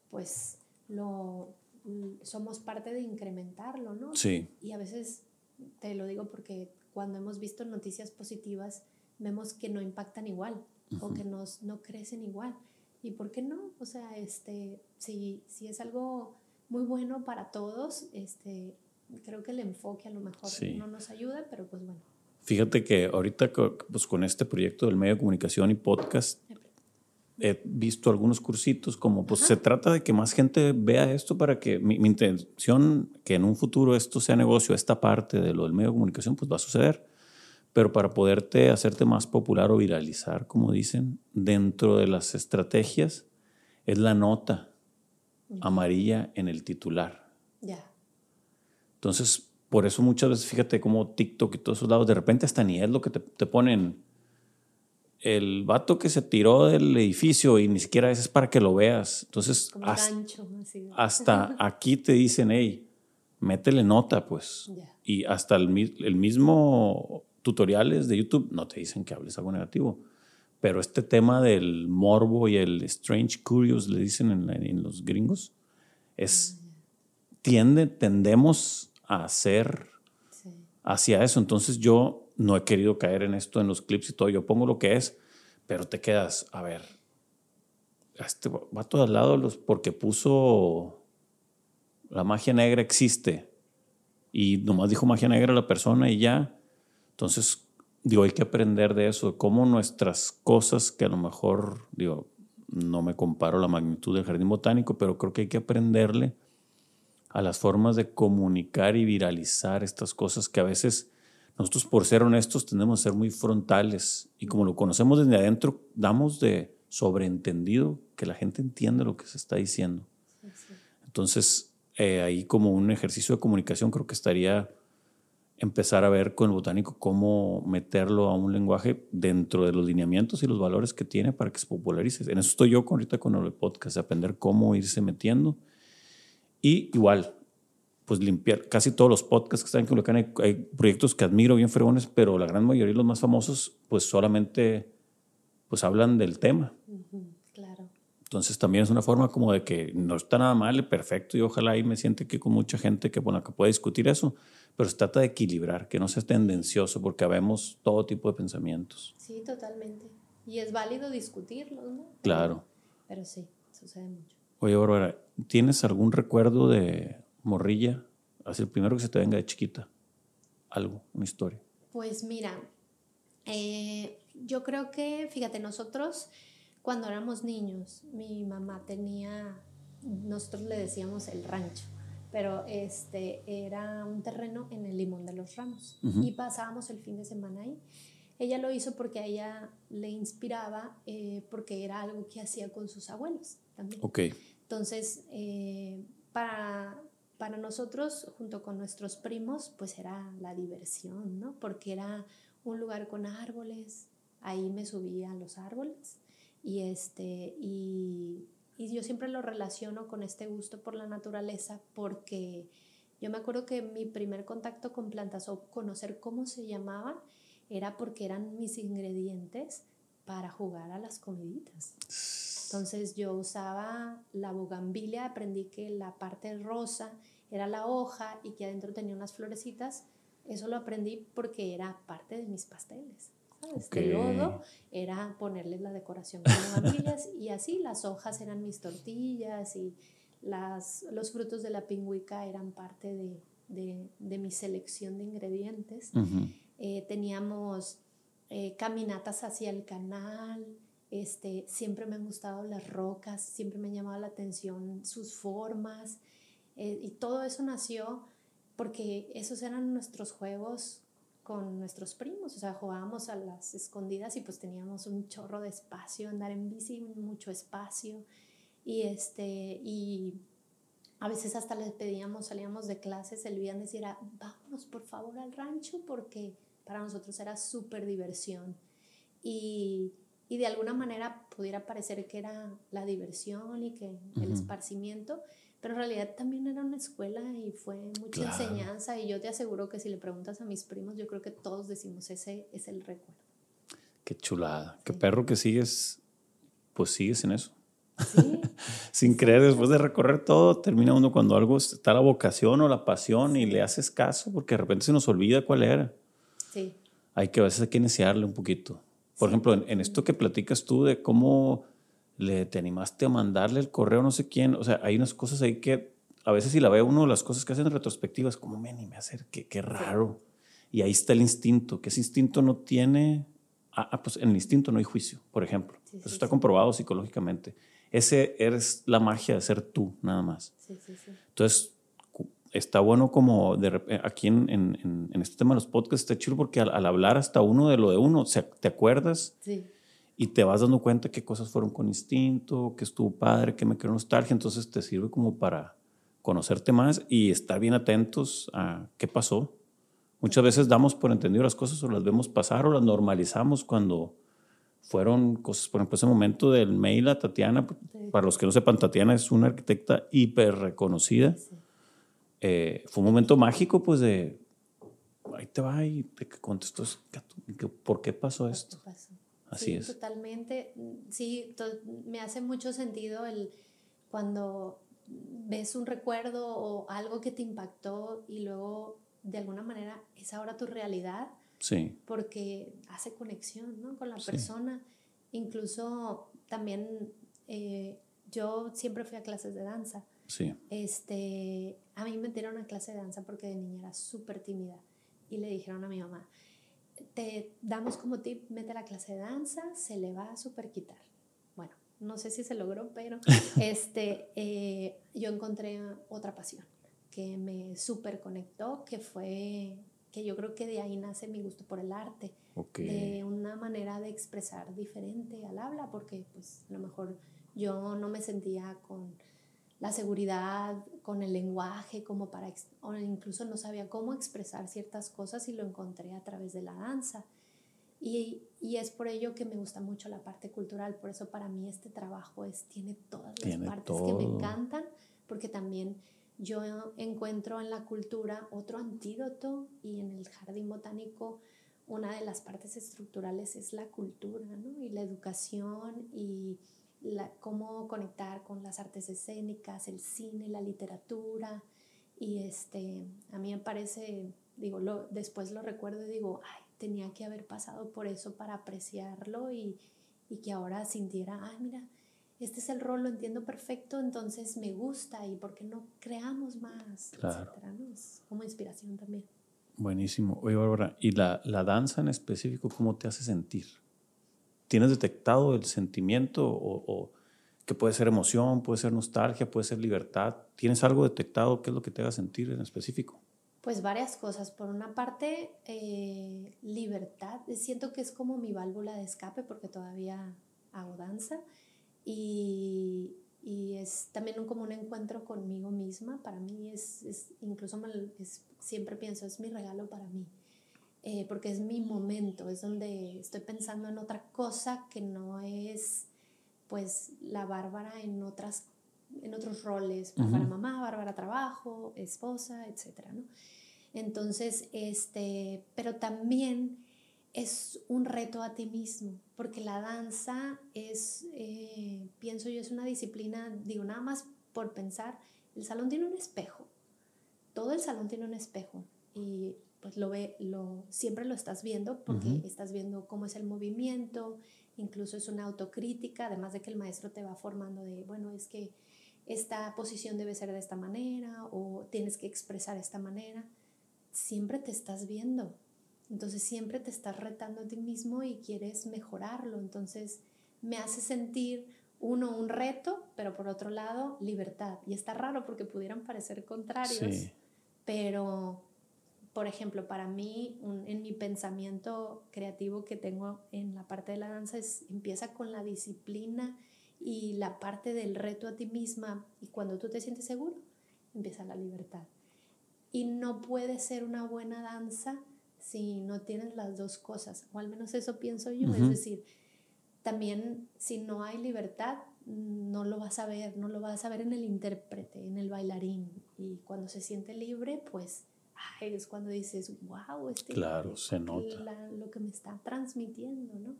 pues lo somos parte de incrementarlo, ¿no? Sí. Y a veces te lo digo porque cuando hemos visto noticias positivas, vemos que no impactan igual o que nos, no crecen igual. ¿Y por qué no? O sea, este, si, si es algo muy bueno para todos, este, creo que el enfoque a lo mejor no nos ayuda, pero pues bueno. Fíjate que ahorita pues, con este proyecto del medio de comunicación y podcast, he visto algunos cursitos como pues se trata de que más gente vea esto para que mi, mi, intención que en un futuro esto sea negocio, esta parte de lo del medio de comunicación pues va a suceder pero para poderte hacerte más popular o viralizar, como dicen, dentro de las estrategias es la nota amarilla en el titular. Ya. Entonces, por eso muchas veces, fíjate cómo TikTok y todos esos lados, de repente hasta ni es lo que te, ponen el vato que se tiró del edificio y ni siquiera es para que lo veas. Entonces, hasta, [LAUGHS] aquí te dicen, hey, métele nota, pues. Y hasta el, el, mismo tutoriales de YouTube no te dicen que hables algo negativo. Pero este tema del morbo y el strange curious, le dicen en, los gringos, es, tiende, tendemos a hacer hacia eso. Entonces yo no he querido caer en esto en los clips y todo. Yo pongo lo que es, pero te quedas, a ver, este va todo al lado los, porque puso la magia negra existe y nomás dijo magia negra la persona y ya entonces, digo, hay que aprender de eso, cómo nuestras cosas, que a lo mejor, digo, no me comparo la magnitud del jardín botánico, pero creo que hay que aprenderle a las formas de comunicar y viralizar estas cosas que a veces nosotros, por ser honestos, tendemos a ser muy frontales y como lo conocemos desde adentro, damos de sobreentendido que la gente entiende lo que se está diciendo. Entonces, eh, ahí como un ejercicio de comunicación creo que estaría empezar a ver con el botánico cómo meterlo a un lenguaje dentro de los lineamientos y los valores que tiene para que se popularice. En eso estoy yo ahorita con el podcast, aprender cómo irse metiendo. Y igual, pues limpiar casi todos los podcasts que están en Culiacán. Hay, hay proyectos que admiro bien fregones, pero la gran mayoría, los más famosos, pues solamente pues hablan del tema. claro. Entonces también es una forma como de que no está nada mal, perfecto, y ojalá ahí me siente que con mucha gente que, bueno, que puede discutir eso, pero se trata de equilibrar, que no sea tendencioso, porque vemos todo tipo de pensamientos. Sí, totalmente. Y es válido discutirlo, ¿no? Claro. Pero, sí, sucede mucho. Oye, Bárbara, ¿tienes algún recuerdo de morrilla? Así el primero que se te venga de chiquita. Algo, una historia. Pues mira, eh, yo creo que, fíjate, nosotros cuando éramos niños, mi mamá tenía, nosotros le decíamos el rancho, pero este era un terreno en el Limón de los Ramos y pasábamos el fin de semana ahí. Ella lo hizo porque a ella le inspiraba, eh, porque era algo que hacía con sus abuelos también. Ok. Entonces, eh, para, para nosotros, junto con nuestros primos, pues era la diversión, ¿no? Porque era un lugar con árboles, ahí me subía a los árboles y, este, y, y, yo siempre lo relaciono con este gusto por la naturaleza porque yo me acuerdo que mi primer contacto con plantas o conocer cómo se llamaban era porque eran mis ingredientes para jugar a las comiditas. Entonces yo usaba la bugambilia, aprendí que la parte rosa era la hoja y que adentro tenía unas florecitas. Eso lo aprendí porque era parte de mis pasteles. Este lodo era ponerles la decoración con bugambilias y así las hojas eran mis tortillas y las, los frutos de la pingüica eran parte de, de, de mi selección de ingredientes. Eh, teníamos eh, caminatas hacia el canal, este, siempre me han gustado las rocas, siempre me han llamado la atención sus formas eh, y todo eso nació porque esos eran nuestros juegos con nuestros primos, o sea, jugábamos a las escondidas y pues teníamos un chorro de espacio, andar en bici, mucho espacio y este y a veces hasta les pedíamos, salíamos de clases el viernes y era, vámonos por favor al rancho porque para nosotros era súper diversión y, y, de alguna manera pudiera parecer que era la diversión y que el esparcimiento, pero en realidad también era una escuela y fue mucha enseñanza y yo te aseguro que si le preguntas a mis primos, yo creo que todos decimos ese es el recuerdo. Qué chulada, qué perro que sigues, pues sigues en eso. ¿Sí? [LAUGHS] Sin creer, después de recorrer todo, termina uno cuando algo está la vocación o la pasión y le haces caso porque de repente se nos olvida cuál era. Sí. Hay que a veces hay que iniciarle un poquito. Por ejemplo, en, en, esto que platicas tú de cómo le, te animaste a mandarle el correo no sé quién. O sea, hay unas cosas ahí que a veces si la ve uno, las cosas que hacen en retrospectiva es como me animé a hacer, qué, qué raro. Y ahí está el instinto, que ese instinto no tiene, ah, ah pues en el instinto no hay juicio, por ejemplo. Eso está comprobado psicológicamente. Ese eres la magia de ser tú, nada más. Entonces, está bueno como de, aquí en, en, en, este tema de los podcasts está chido porque al, al, hablar hasta uno de lo de uno, o sea, te acuerdas sí y te vas dando cuenta qué cosas fueron con instinto, que estuvo padre, que me creó nostalgia, entonces te sirve como para conocerte más y estar bien atentos a qué pasó. Muchas veces damos por entendido las cosas o las vemos pasar o las normalizamos cuando fueron cosas, por ejemplo, ese momento del mail a Tatiana, para los que no sepan, Tatiana es una arquitecta hiper reconocida. Eh, fue un momento mágico, pues de, ahí te va y te contestó, ¿por qué pasó esto? Así sí, es. Totalmente. Sí, me hace mucho sentido el cuando ves un recuerdo o algo que te impactó y luego de alguna manera es ahora tu realidad. Sí. Porque hace conexión ¿no? con la persona. Incluso también eh, yo siempre fui a clases de danza. Sí. Este, a mí me metieron a clase de danza porque de niña era súper tímida y le dijeron a mi mamá, te damos como tip, mete la clase de danza, se le va a super quitar. Bueno, no sé si se logró, pero [LAUGHS] este, eh, yo encontré otra pasión que me super conectó, que fue que yo creo que de ahí nace mi gusto por el arte, de una manera de expresar diferente al habla, porque pues a lo mejor yo no me sentía con la seguridad con el lenguaje, como para, o incluso no sabía cómo expresar ciertas cosas y lo encontré a través de la danza. Y, y, es por ello que me gusta mucho la parte cultural, por eso para mí este trabajo es, tiene todas las partes que me encantan, porque también yo encuentro en la cultura otro antídoto y en el jardín botánico una de las partes estructurales es la cultura, ¿no? Y la educación y la, cómo conectar con las artes escénicas, el cine, la literatura. Y este, a mí me parece, digo, lo, después lo recuerdo y digo, ay, tenía que haber pasado por eso para apreciarlo y, y que ahora sintiera, ay, mira, este es el rol, lo entiendo perfecto, entonces me gusta y por qué no creamos más, claro. etcétera, como inspiración también. Buenísimo. Oye, Bárbara, ¿y la, la, danza en específico cómo te hace sentir? ¿Tienes detectado el sentimiento o, o, que puede ser emoción, puede ser nostalgia, puede ser libertad? ¿Tienes algo detectado? ¿Qué es lo que te haga sentir en específico? Pues varias cosas. Por una parte, eh, libertad. Siento que es como mi válvula de escape porque todavía hago danza y, y es también un, como un encuentro conmigo misma. Para mí es, es incluso es, siempre pienso, es mi regalo para mí. Eh, porque es mi momento, es donde estoy pensando en otra cosa que no es pues la Bárbara en otras en otros roles, para mamá, Bárbara trabajo, esposa, etcétera, ¿no? Entonces, este, pero también es un reto a ti mismo, porque la danza es, eh, pienso yo, es una disciplina, digo, nada más por pensar, el salón tiene un espejo, todo el salón tiene un espejo y pues lo ve, lo, siempre lo estás viendo porque estás viendo cómo es el movimiento, incluso es una autocrítica, además de que el maestro te va formando de, bueno, es que esta posición debe ser de esta manera o tienes que expresar esta manera, siempre te estás viendo, entonces siempre te estás retando a ti mismo y quieres mejorarlo, entonces me hace sentir uno un reto, pero por otro lado libertad. Y está raro porque pudieran parecer contrarios, pero por ejemplo, para mí, en mi pensamiento creativo que tengo en la parte de la danza, es, empieza con la disciplina y la parte del reto a ti misma. Y cuando tú te sientes seguro, empieza la libertad. Y no puede ser una buena danza si no tienes las dos cosas, o al menos eso pienso yo. Es decir, también si no hay libertad, no lo vas a ver, no lo vas a ver en el intérprete, en el bailarín. Y cuando se siente libre, pues es cuando dices, wow, este claro, se nota. lo que me está transmitiendo, ¿no?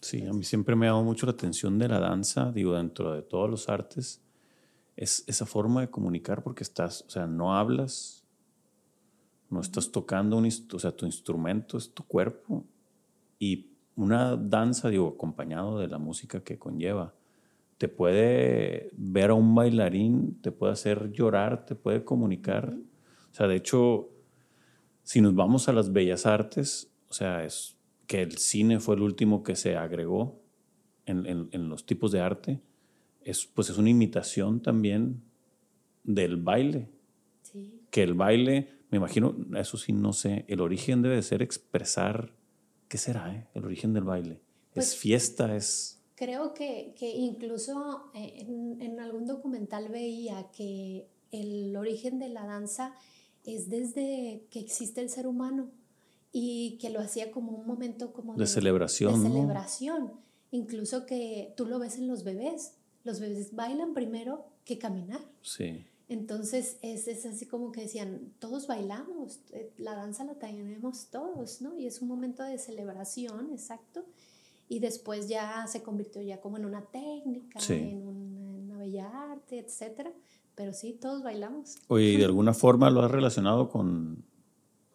Sí, a mí siempre me ha dado mucho la atención de la danza, digo, dentro de todos los artes, es esa forma de comunicar porque estás, o sea, no hablas, no estás tocando, un, o sea, tu instrumento es tu cuerpo y una danza, digo, acompañado de la música que conlleva, te puede ver a un bailarín, te puede hacer llorar, te puede comunicar. O sea, de hecho, si nos vamos a las bellas artes, o sea, es que el cine fue el último que se agregó en, en, los tipos de arte, es, pues es una imitación también del baile. Sí. Que el baile, me imagino, eso sí, no sé, el origen debe ser expresar, ¿qué será? Eh? El origen del baile. ¿Es pues fiesta? ¿Es...? Creo que, que incluso eh, en, en, algún documental veía que el origen de la danza es desde que existe el ser humano y que lo hacía como un momento como de, celebración. De celebración. Incluso que tú lo ves en los bebés. Los bebés bailan primero que caminar. Sí. Entonces es, es, así como que decían, todos bailamos, eh, la danza la tenemos todos, ¿no? Y es un momento de celebración, exacto. Y después ya se convirtió ya como en una técnica, en, una bella arte, etcétera pero sí, todos bailamos. Oye, ¿y de [LAUGHS] alguna forma lo has relacionado con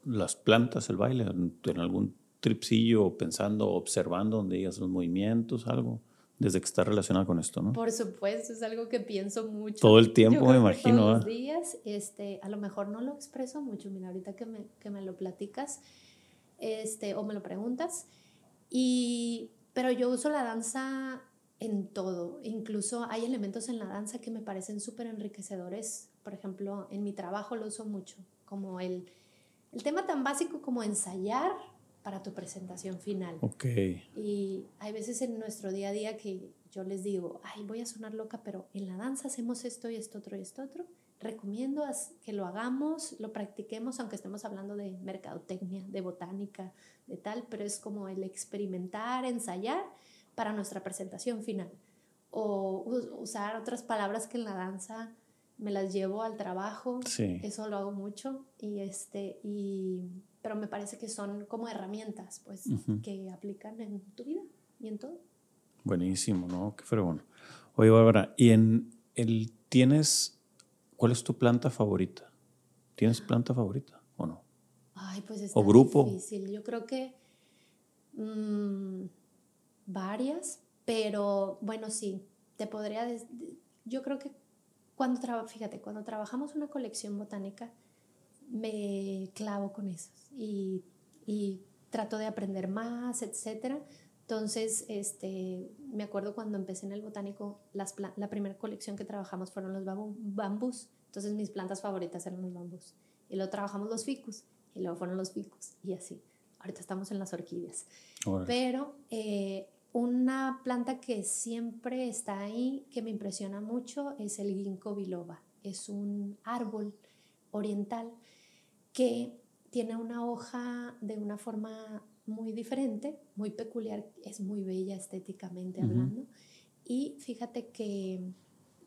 las plantas, el baile? ¿En algún tripsillo pensando, observando donde digas los movimientos, algo? Desde que está relacionado con esto, ¿no? Por supuesto, es algo que pienso mucho. Todo el tiempo, me imagino. Todos los días, este, a lo mejor no lo expreso mucho, mira, ahorita que me, que me lo platicas este, o me lo preguntas. Y, pero yo uso la danza en todo. Incluso hay elementos en la danza que me parecen súper enriquecedores. Por ejemplo, en mi trabajo lo uso mucho, como el, el tema tan básico como ensayar para tu presentación final. Ok. Y hay veces en nuestro día a día que yo les digo, ay, voy a sonar loca, pero en la danza hacemos esto y esto otro y esto otro. Recomiendo que lo hagamos, lo practiquemos, aunque estemos hablando de mercadotecnia, de botánica, de tal, pero es como el experimentar, ensayar para nuestra presentación final. O usar otras palabras que en la danza me las llevo al trabajo. Sí. Eso lo hago mucho. Y este, y, pero me parece que son como herramientas, pues, que aplican en tu vida y en todo. Buenísimo, ¿no? Qué fregón. Oye, Bárbara, ¿y en el tienes, cuál es tu planta favorita? ¿Tienes planta favorita o no? Ay, pues está ¿O grupo? difícil. Yo creo que mm, varias, pero bueno, sí, te podría yo creo que cuando, fíjate, cuando trabajamos una colección botánica, me clavo con esas y, y trato de aprender más, etcétera. Entonces, este, me acuerdo cuando empecé en el botánico, las la primera colección que trabajamos fueron los bambús. Entonces, mis plantas favoritas eran los bambús. Y luego trabajamos los ficus, y luego fueron los ficus, y así. Ahorita estamos en las orquídeas. Pero eh, una planta que siempre está ahí, que me impresiona mucho, es el ginkgo biloba. Es un árbol oriental que tiene una hoja de una forma muy diferente, muy peculiar, es muy bella estéticamente hablando. Y fíjate que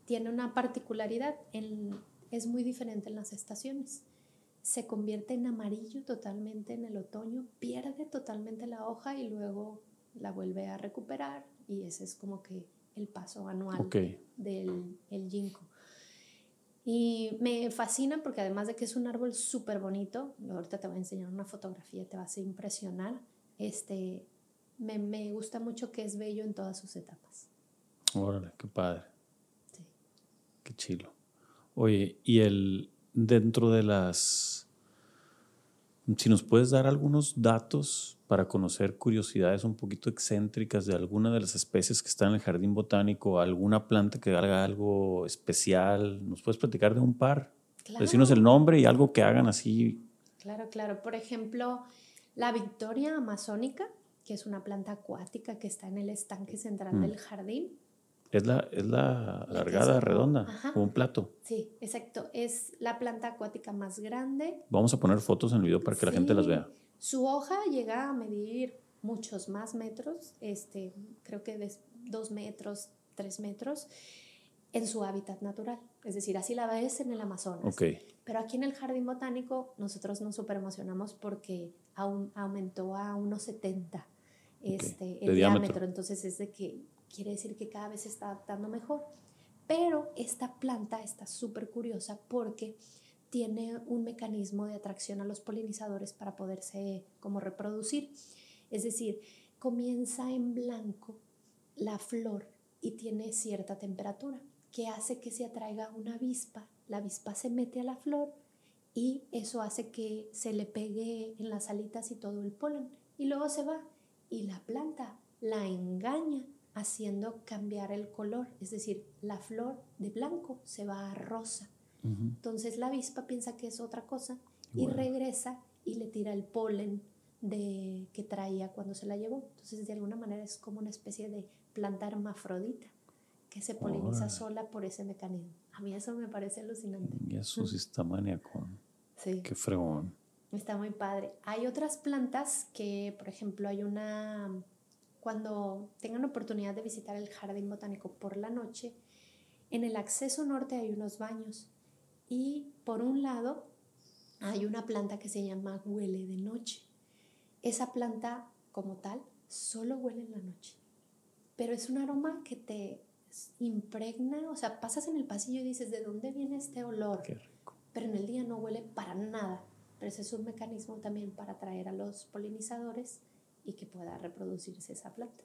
tiene una particularidad, es muy diferente en las estaciones. Se convierte en amarillo totalmente en el otoño, pierde totalmente la hoja y luego la vuelve a recuperar y ese es como que el paso anual del el ginkgo. Y me fascina porque además de que es un árbol súper bonito, ahorita te voy a enseñar una fotografía, te va a impresionar, este, me, me, gusta mucho que es bello en todas sus etapas. Órale, qué padre. Sí. Qué chilo. Oye, y el dentro de las... Si nos puedes dar algunos datos para conocer curiosidades un poquito excéntricas de alguna de las especies que están en el jardín botánico, alguna planta que haga algo especial. ¿Nos puedes platicar de un par? Claro. Decirnos el nombre y algo que hagan así. Claro, claro. Por ejemplo, la victoria amazónica, que es una planta acuática que está en el estanque central mm. del jardín. Es la, es la alargada, redonda, como un plato. Sí, exacto. Es la planta acuática más grande. Vamos a poner fotos en el video para que la gente las vea. Su hoja llega a medir muchos más metros, este, creo que de dos metros, tres metros, en su hábitat natural. Es decir, así la ves en el Amazonas. Pero aquí en el Jardín Botánico nosotros nos super emocionamos porque aún aumentó a unos 70 este, el diámetro. Entonces es de que quiere decir que cada vez se está adaptando mejor. Pero esta planta está súper curiosa porque tiene un mecanismo de atracción a los polinizadores para poderse como reproducir. Es decir, comienza en blanco la flor y tiene cierta temperatura que hace que se atraiga una avispa. La avispa se mete a la flor y eso hace que se le pegue en las alitas y todo el polen y luego se va y la planta la engaña haciendo cambiar el color, es decir, la flor de blanco se va a rosa entonces la avispa piensa que es otra cosa y regresa y le tira el polen de, que traía cuando se la llevó. Entonces de alguna manera es como una especie de planta hermafrodita que se poliniza sola por ese mecanismo. A mí eso me parece alucinante. Y eso sí está maníaco. [LAUGHS] Sí. Qué fregón. Está muy padre. Hay otras plantas que, por ejemplo, hay una... Cuando tengan oportunidad de visitar el jardín botánico por la noche, en el acceso norte hay unos baños y por un lado hay una planta que se llama huele de noche. Esa planta como tal solo huele en la noche, pero es un aroma que te impregna, o sea, pasas en el pasillo y dices, ¿de dónde viene este olor? Qué rico. Pero en el día no huele para nada. Pero ese es un mecanismo también para atraer a los polinizadores y que pueda reproducirse esa planta.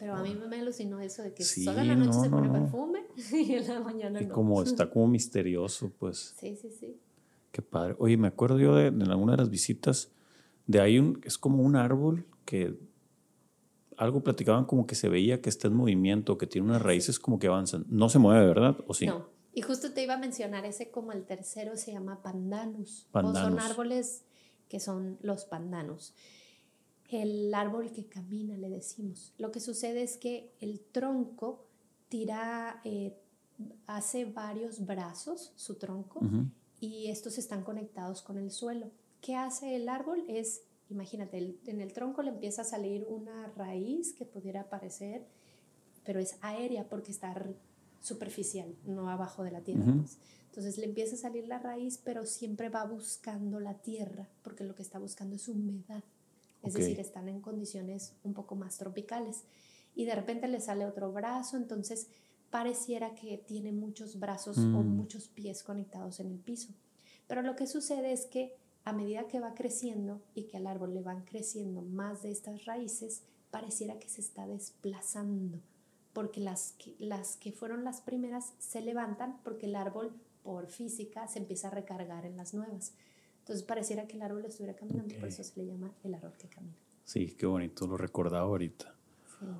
Pero a mí me alucinó eso de que solo en la noche se pone perfume [LAUGHS] y en la mañana no. Como [LAUGHS] está como misterioso, pues. Sí, sí, sí. Qué padre. Oye, me acuerdo yo de, en alguna de las visitas, de ahí un, es como un árbol que algo platicaban como que se veía que está en movimiento, que tiene unas raíces como que avanzan. No se mueve, ¿verdad? ¿O sí? No. Y justo te iba a mencionar ese como el tercero se llama pandanus. pandanus. O son árboles que son los pandanus el árbol que camina, le decimos. Lo que sucede es que el tronco tira, eh, hace varios brazos, su tronco, y estos están conectados con el suelo. ¿Qué hace el árbol? Es, imagínate, en el tronco le empieza a salir una raíz que pudiera parecer, pero es aérea porque está superficial, no abajo de la tierra. pues. Entonces le empieza a salir la raíz, pero siempre va buscando la tierra, porque lo que está buscando es humedad. Es decir, están en condiciones un poco más tropicales. Y de repente le sale otro brazo, entonces pareciera que tiene muchos brazos o mm. muchos pies conectados en el piso. Pero lo que sucede es que a medida que va creciendo y que al árbol le van creciendo más de estas raíces, pareciera que se está desplazando, porque las que, las que fueron las primeras se levantan porque el árbol por física se empieza a recargar en las nuevas. Entonces pareciera que el árbol estuviera caminando, por eso se le llama el árbol que camina. Sí, qué bonito, lo recordaba ahorita.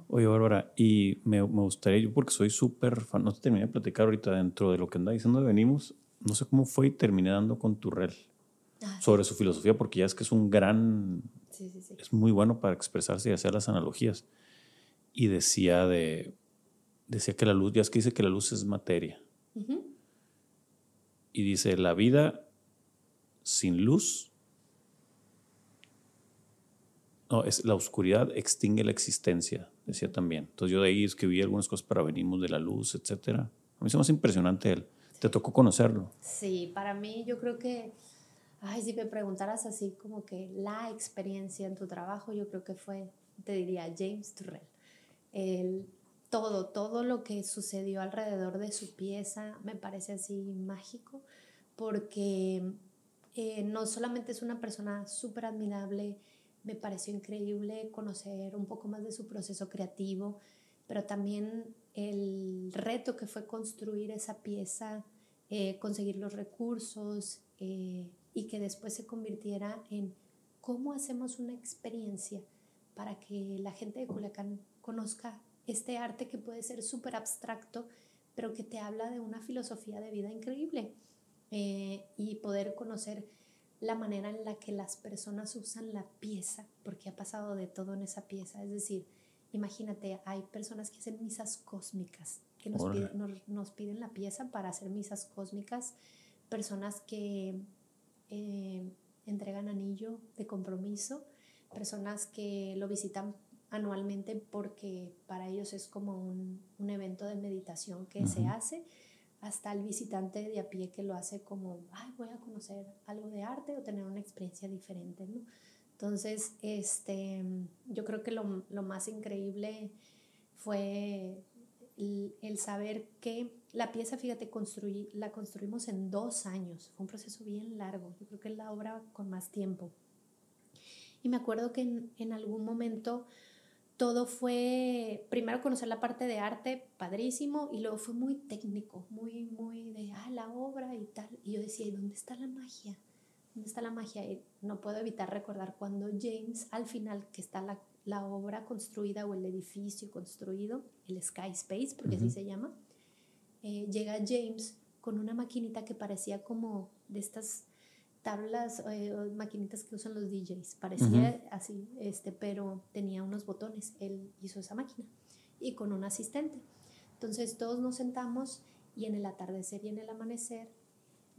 Oye, Bárbara, y me, me, gustaría, yo porque soy súper fan, no te terminé de platicar ahorita dentro de lo que anda diciendo de venimos, no sé cómo fue y terminé dando con tu rel ah, sobre su filosofía, porque ya es que es un gran, sí, sí, es muy bueno para expresarse y hacer las analogías. Y decía de, decía que la luz, ya es que dice que la luz es materia. Y dice, la vida sin luz, no, es la oscuridad extingue la existencia, decía también. Entonces yo de ahí escribí algunas cosas para venimos de la luz, etcétera. A mí se me hace impresionante él. ¿Te tocó conocerlo? Sí, para mí yo creo que, ay, si me preguntaras así como que la experiencia en tu trabajo, yo creo que fue, te diría, James Turrell. El, todo, todo lo que sucedió alrededor de su pieza me parece así mágico, porque eh, no solamente es una persona súper admirable, me pareció increíble conocer un poco más de su proceso creativo, pero también el reto que fue construir esa pieza, eh, conseguir los recursos eh, y que después se convirtiera en cómo hacemos una experiencia para que la gente de Culiacán conozca este arte que puede ser súper abstracto, pero que te habla de una filosofía de vida increíble eh, y poder conocer la manera en la que las personas usan la pieza, porque ha pasado de todo en esa pieza, es decir, Imagínate, hay personas que hacen misas cósmicas, que nos piden, nos, piden, la pieza para hacer misas cósmicas, personas que eh, entregan anillo de compromiso, personas que lo visitan anualmente porque para ellos es como un, un evento de meditación que se hace, hasta el visitante de a pie que lo hace como, ay, voy a conocer algo de arte o tener una experiencia diferente, ¿no? Entonces, este, yo creo que lo, lo más increíble fue el, saber que la pieza, fíjate, construí, la construimos en dos años. Fue un proceso bien largo. Yo creo que es la obra con más tiempo. Y me acuerdo que en algún momento todo fue, primero conocer la parte de arte, padrísimo, y luego fue muy técnico, muy, muy de, ah, la obra y tal. Y yo decía, ¿y dónde está la magia? ¿Dónde está la magia? Y no puedo evitar recordar cuando James, al final, que está la, la obra construida o el edificio construido, el Sky Space, porque así se llama, eh, llega James con una maquinita que parecía como de estas tablas, eh, maquinitas que usan los DJs, parecía así, este, pero tenía unos botones, él hizo esa máquina y con un asistente. Entonces todos nos sentamos y en el atardecer y en el amanecer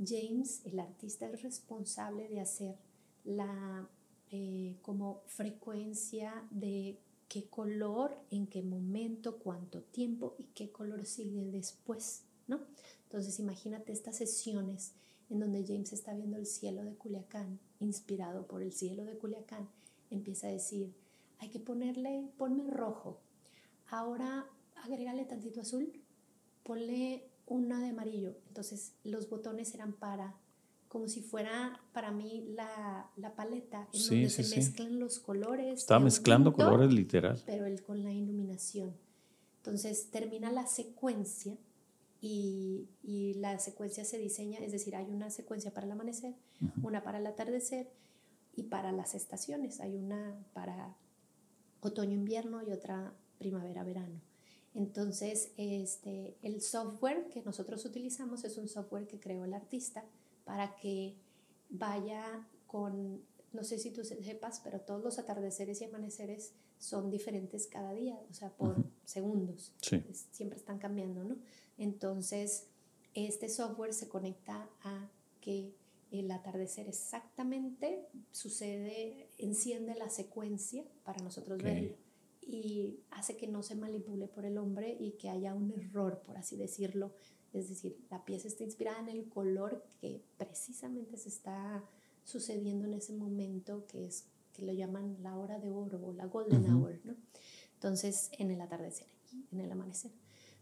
James, el artista, es responsable de hacer la eh, como frecuencia de qué color, en qué momento, cuánto tiempo y qué color sigue después, ¿no? Entonces imagínate estas sesiones en donde James está viendo el cielo de Culiacán, inspirado por el cielo de Culiacán, empieza a decir, hay que ponerle, ponme rojo, ahora agrégale tantito azul, ponle una de amarillo. Entonces los botones eran para, como si fuera para mí la, la paleta en donde se mezclan los colores. Estaba mezclando colores literal. Pero el, con la iluminación. Entonces termina la secuencia y, y, la secuencia se diseña, es decir, hay una secuencia para el amanecer, una para el atardecer y para las estaciones. Hay una para otoño-invierno y otra primavera-verano. Entonces, este, el software que nosotros utilizamos es un software que creó el artista para que vaya con, no sé si tú sepas, pero todos los atardeceres y amaneceres son diferentes cada día, o sea, por segundos. siempre están cambiando, ¿no? Entonces, este software se conecta a que el atardecer exactamente sucede, enciende la secuencia para nosotros verlo y hace que no se manipule por el hombre y que haya un error, por así decirlo. Es decir, la pieza está inspirada en el color que precisamente se está sucediendo en ese momento, que es que lo llaman la hora de oro o la golden hour, ¿no? Entonces, en el atardecer en el amanecer.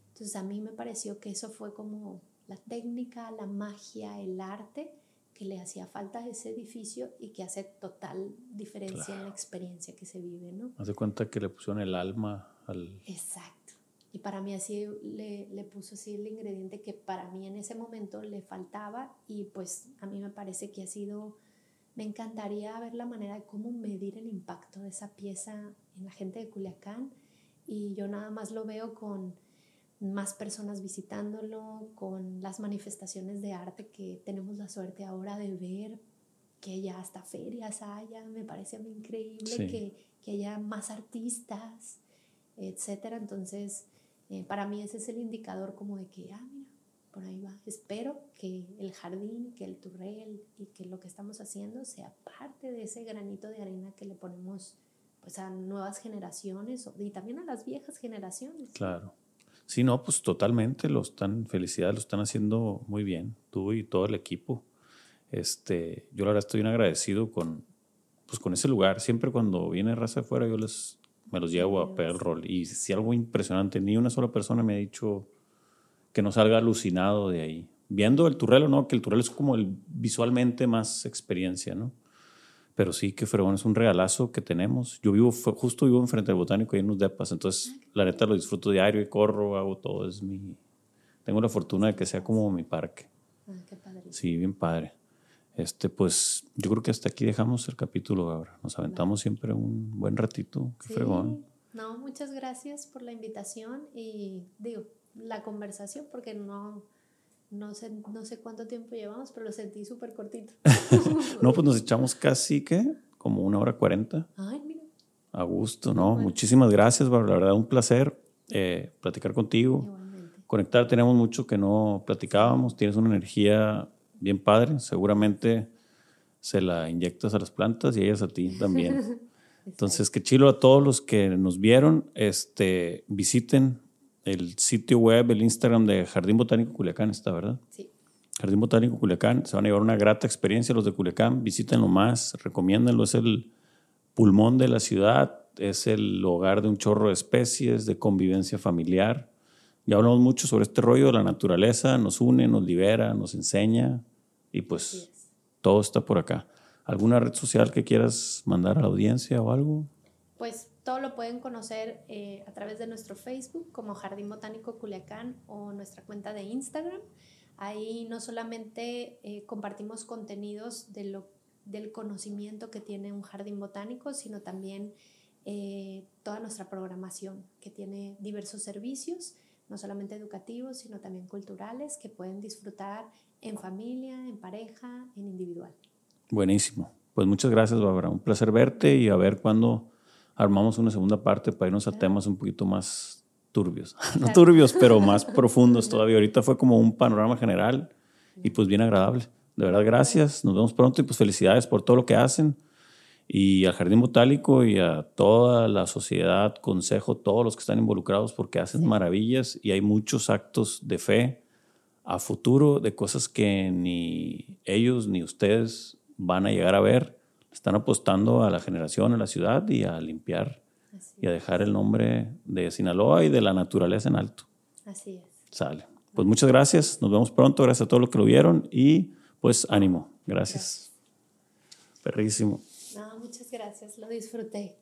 Entonces, a mí me pareció que eso fue como la técnica, la magia, el arte que le hacía falta a ese edificio y que hace total diferencia en la experiencia que se vive, ¿no? Haz de cuenta que le pusieron el alma al... Exacto. Y para mí así le, le puso así el ingrediente que para mí en ese momento le faltaba y pues a mí me parece que ha sido me encantaría ver la manera de cómo medir el impacto de esa pieza en la gente de Culiacán. Y yo nada más lo veo con más personas visitándolo, con las manifestaciones de arte que tenemos la suerte ahora de ver, que ya hasta ferias haya, me parece a mí increíble que, que, haya más artistas, etcétera. Entonces, eh, para mí ese es el indicador como de que, ah, mira, por ahí va. Espero que el jardín, que el turrel y que lo que estamos haciendo sea parte de ese granito de arena que le ponemos pues a nuevas generaciones y también a las viejas generaciones. Claro. Sí, no, pues totalmente, lo están, felicidades, lo están haciendo muy bien, tú y todo el equipo. Este, yo la verdad estoy bien agradecido con, pues con ese lugar. Siempre cuando viene raza de fuera, yo les, me los llevo a pegar el rol. Y si algo impresionante, ni una sola persona me ha dicho que no salga alucinado de ahí. Viendo el turrelo, ¿no? Que el turrelo es como el visualmente más experiencia, ¿no? Pero sí que Fregón es un regalazo que tenemos. Yo vivo, justo vivo enfrente del botánico y en unos depas, entonces la neta lo disfruto diario y corro, hago todo. Es mi, tengo la fortuna de que sea como mi parque. Ah, qué padre. Sí, bien padre. Este, pues yo creo que hasta aquí dejamos el capítulo ahora. Nos aventamos siempre un buen ratito. Qué fregón. No, muchas gracias por la invitación y digo, la conversación, porque no, no sé, no sé cuánto tiempo llevamos, pero lo sentí súper cortito. [LAUGHS] no, pues nos echamos casi, ¿qué? Como una hora cuarenta. Ay, mira. A gusto, ¿no? Muchísimas gracias. La verdad, un placer eh, platicar contigo. Igualmente. Conectar, tenemos mucho que no platicábamos. Tienes una energía bien padre. Seguramente se la inyectas a las plantas y ellas a ti también. [LAUGHS] Entonces, qué chilo a todos los que nos vieron. Este, visiten el sitio web, el Instagram de Jardín Botánico Culiacán está, ¿verdad? Sí. Jardín Botánico Culiacán. Se van a llevar una grata experiencia los de Culiacán. Visítenlo más, recomiéndenlo. Es el pulmón de la ciudad, es el hogar de un chorro de especies, de convivencia familiar. Ya hablamos mucho sobre este rollo de la naturaleza, nos une, nos libera, nos enseña y pues todo está por acá. ¿Alguna red social que quieras mandar a la audiencia o algo? Pues todo lo pueden conocer eh, a través de nuestro Facebook como Jardín Botánico Culiacán o nuestra cuenta de Instagram. Ahí no solamente eh, compartimos contenidos del conocimiento que tiene un jardín botánico, sino también eh, toda nuestra programación que tiene diversos servicios, no solamente educativos, sino también culturales, que pueden disfrutar en familia, en pareja, en individual. Buenísimo. Pues muchas gracias, Bárbara. Un placer verte y a ver cuándo armamos una segunda parte para irnos a temas un poquito más turbios. [LAUGHS] No turbios, pero más [LAUGHS] profundos todavía. Ahorita fue como un panorama general y pues bien agradable. De verdad, gracias. Nos vemos pronto y pues felicidades por todo lo que hacen. Y al Jardín Botánico y a toda la sociedad, consejo, todos los que están involucrados porque hacen maravillas y hay muchos actos de fe a futuro de cosas que ni ellos ni ustedes van a llegar a ver están apostando a la generación, a la ciudad y a limpiar y a dejar el nombre de Sinaloa y de la naturaleza en alto. Así es. Sale. Pues muchas gracias, nos vemos pronto, gracias a todos los que lo vieron y pues ánimo, gracias. gracias. Perrísimo. No, muchas gracias, lo disfruté.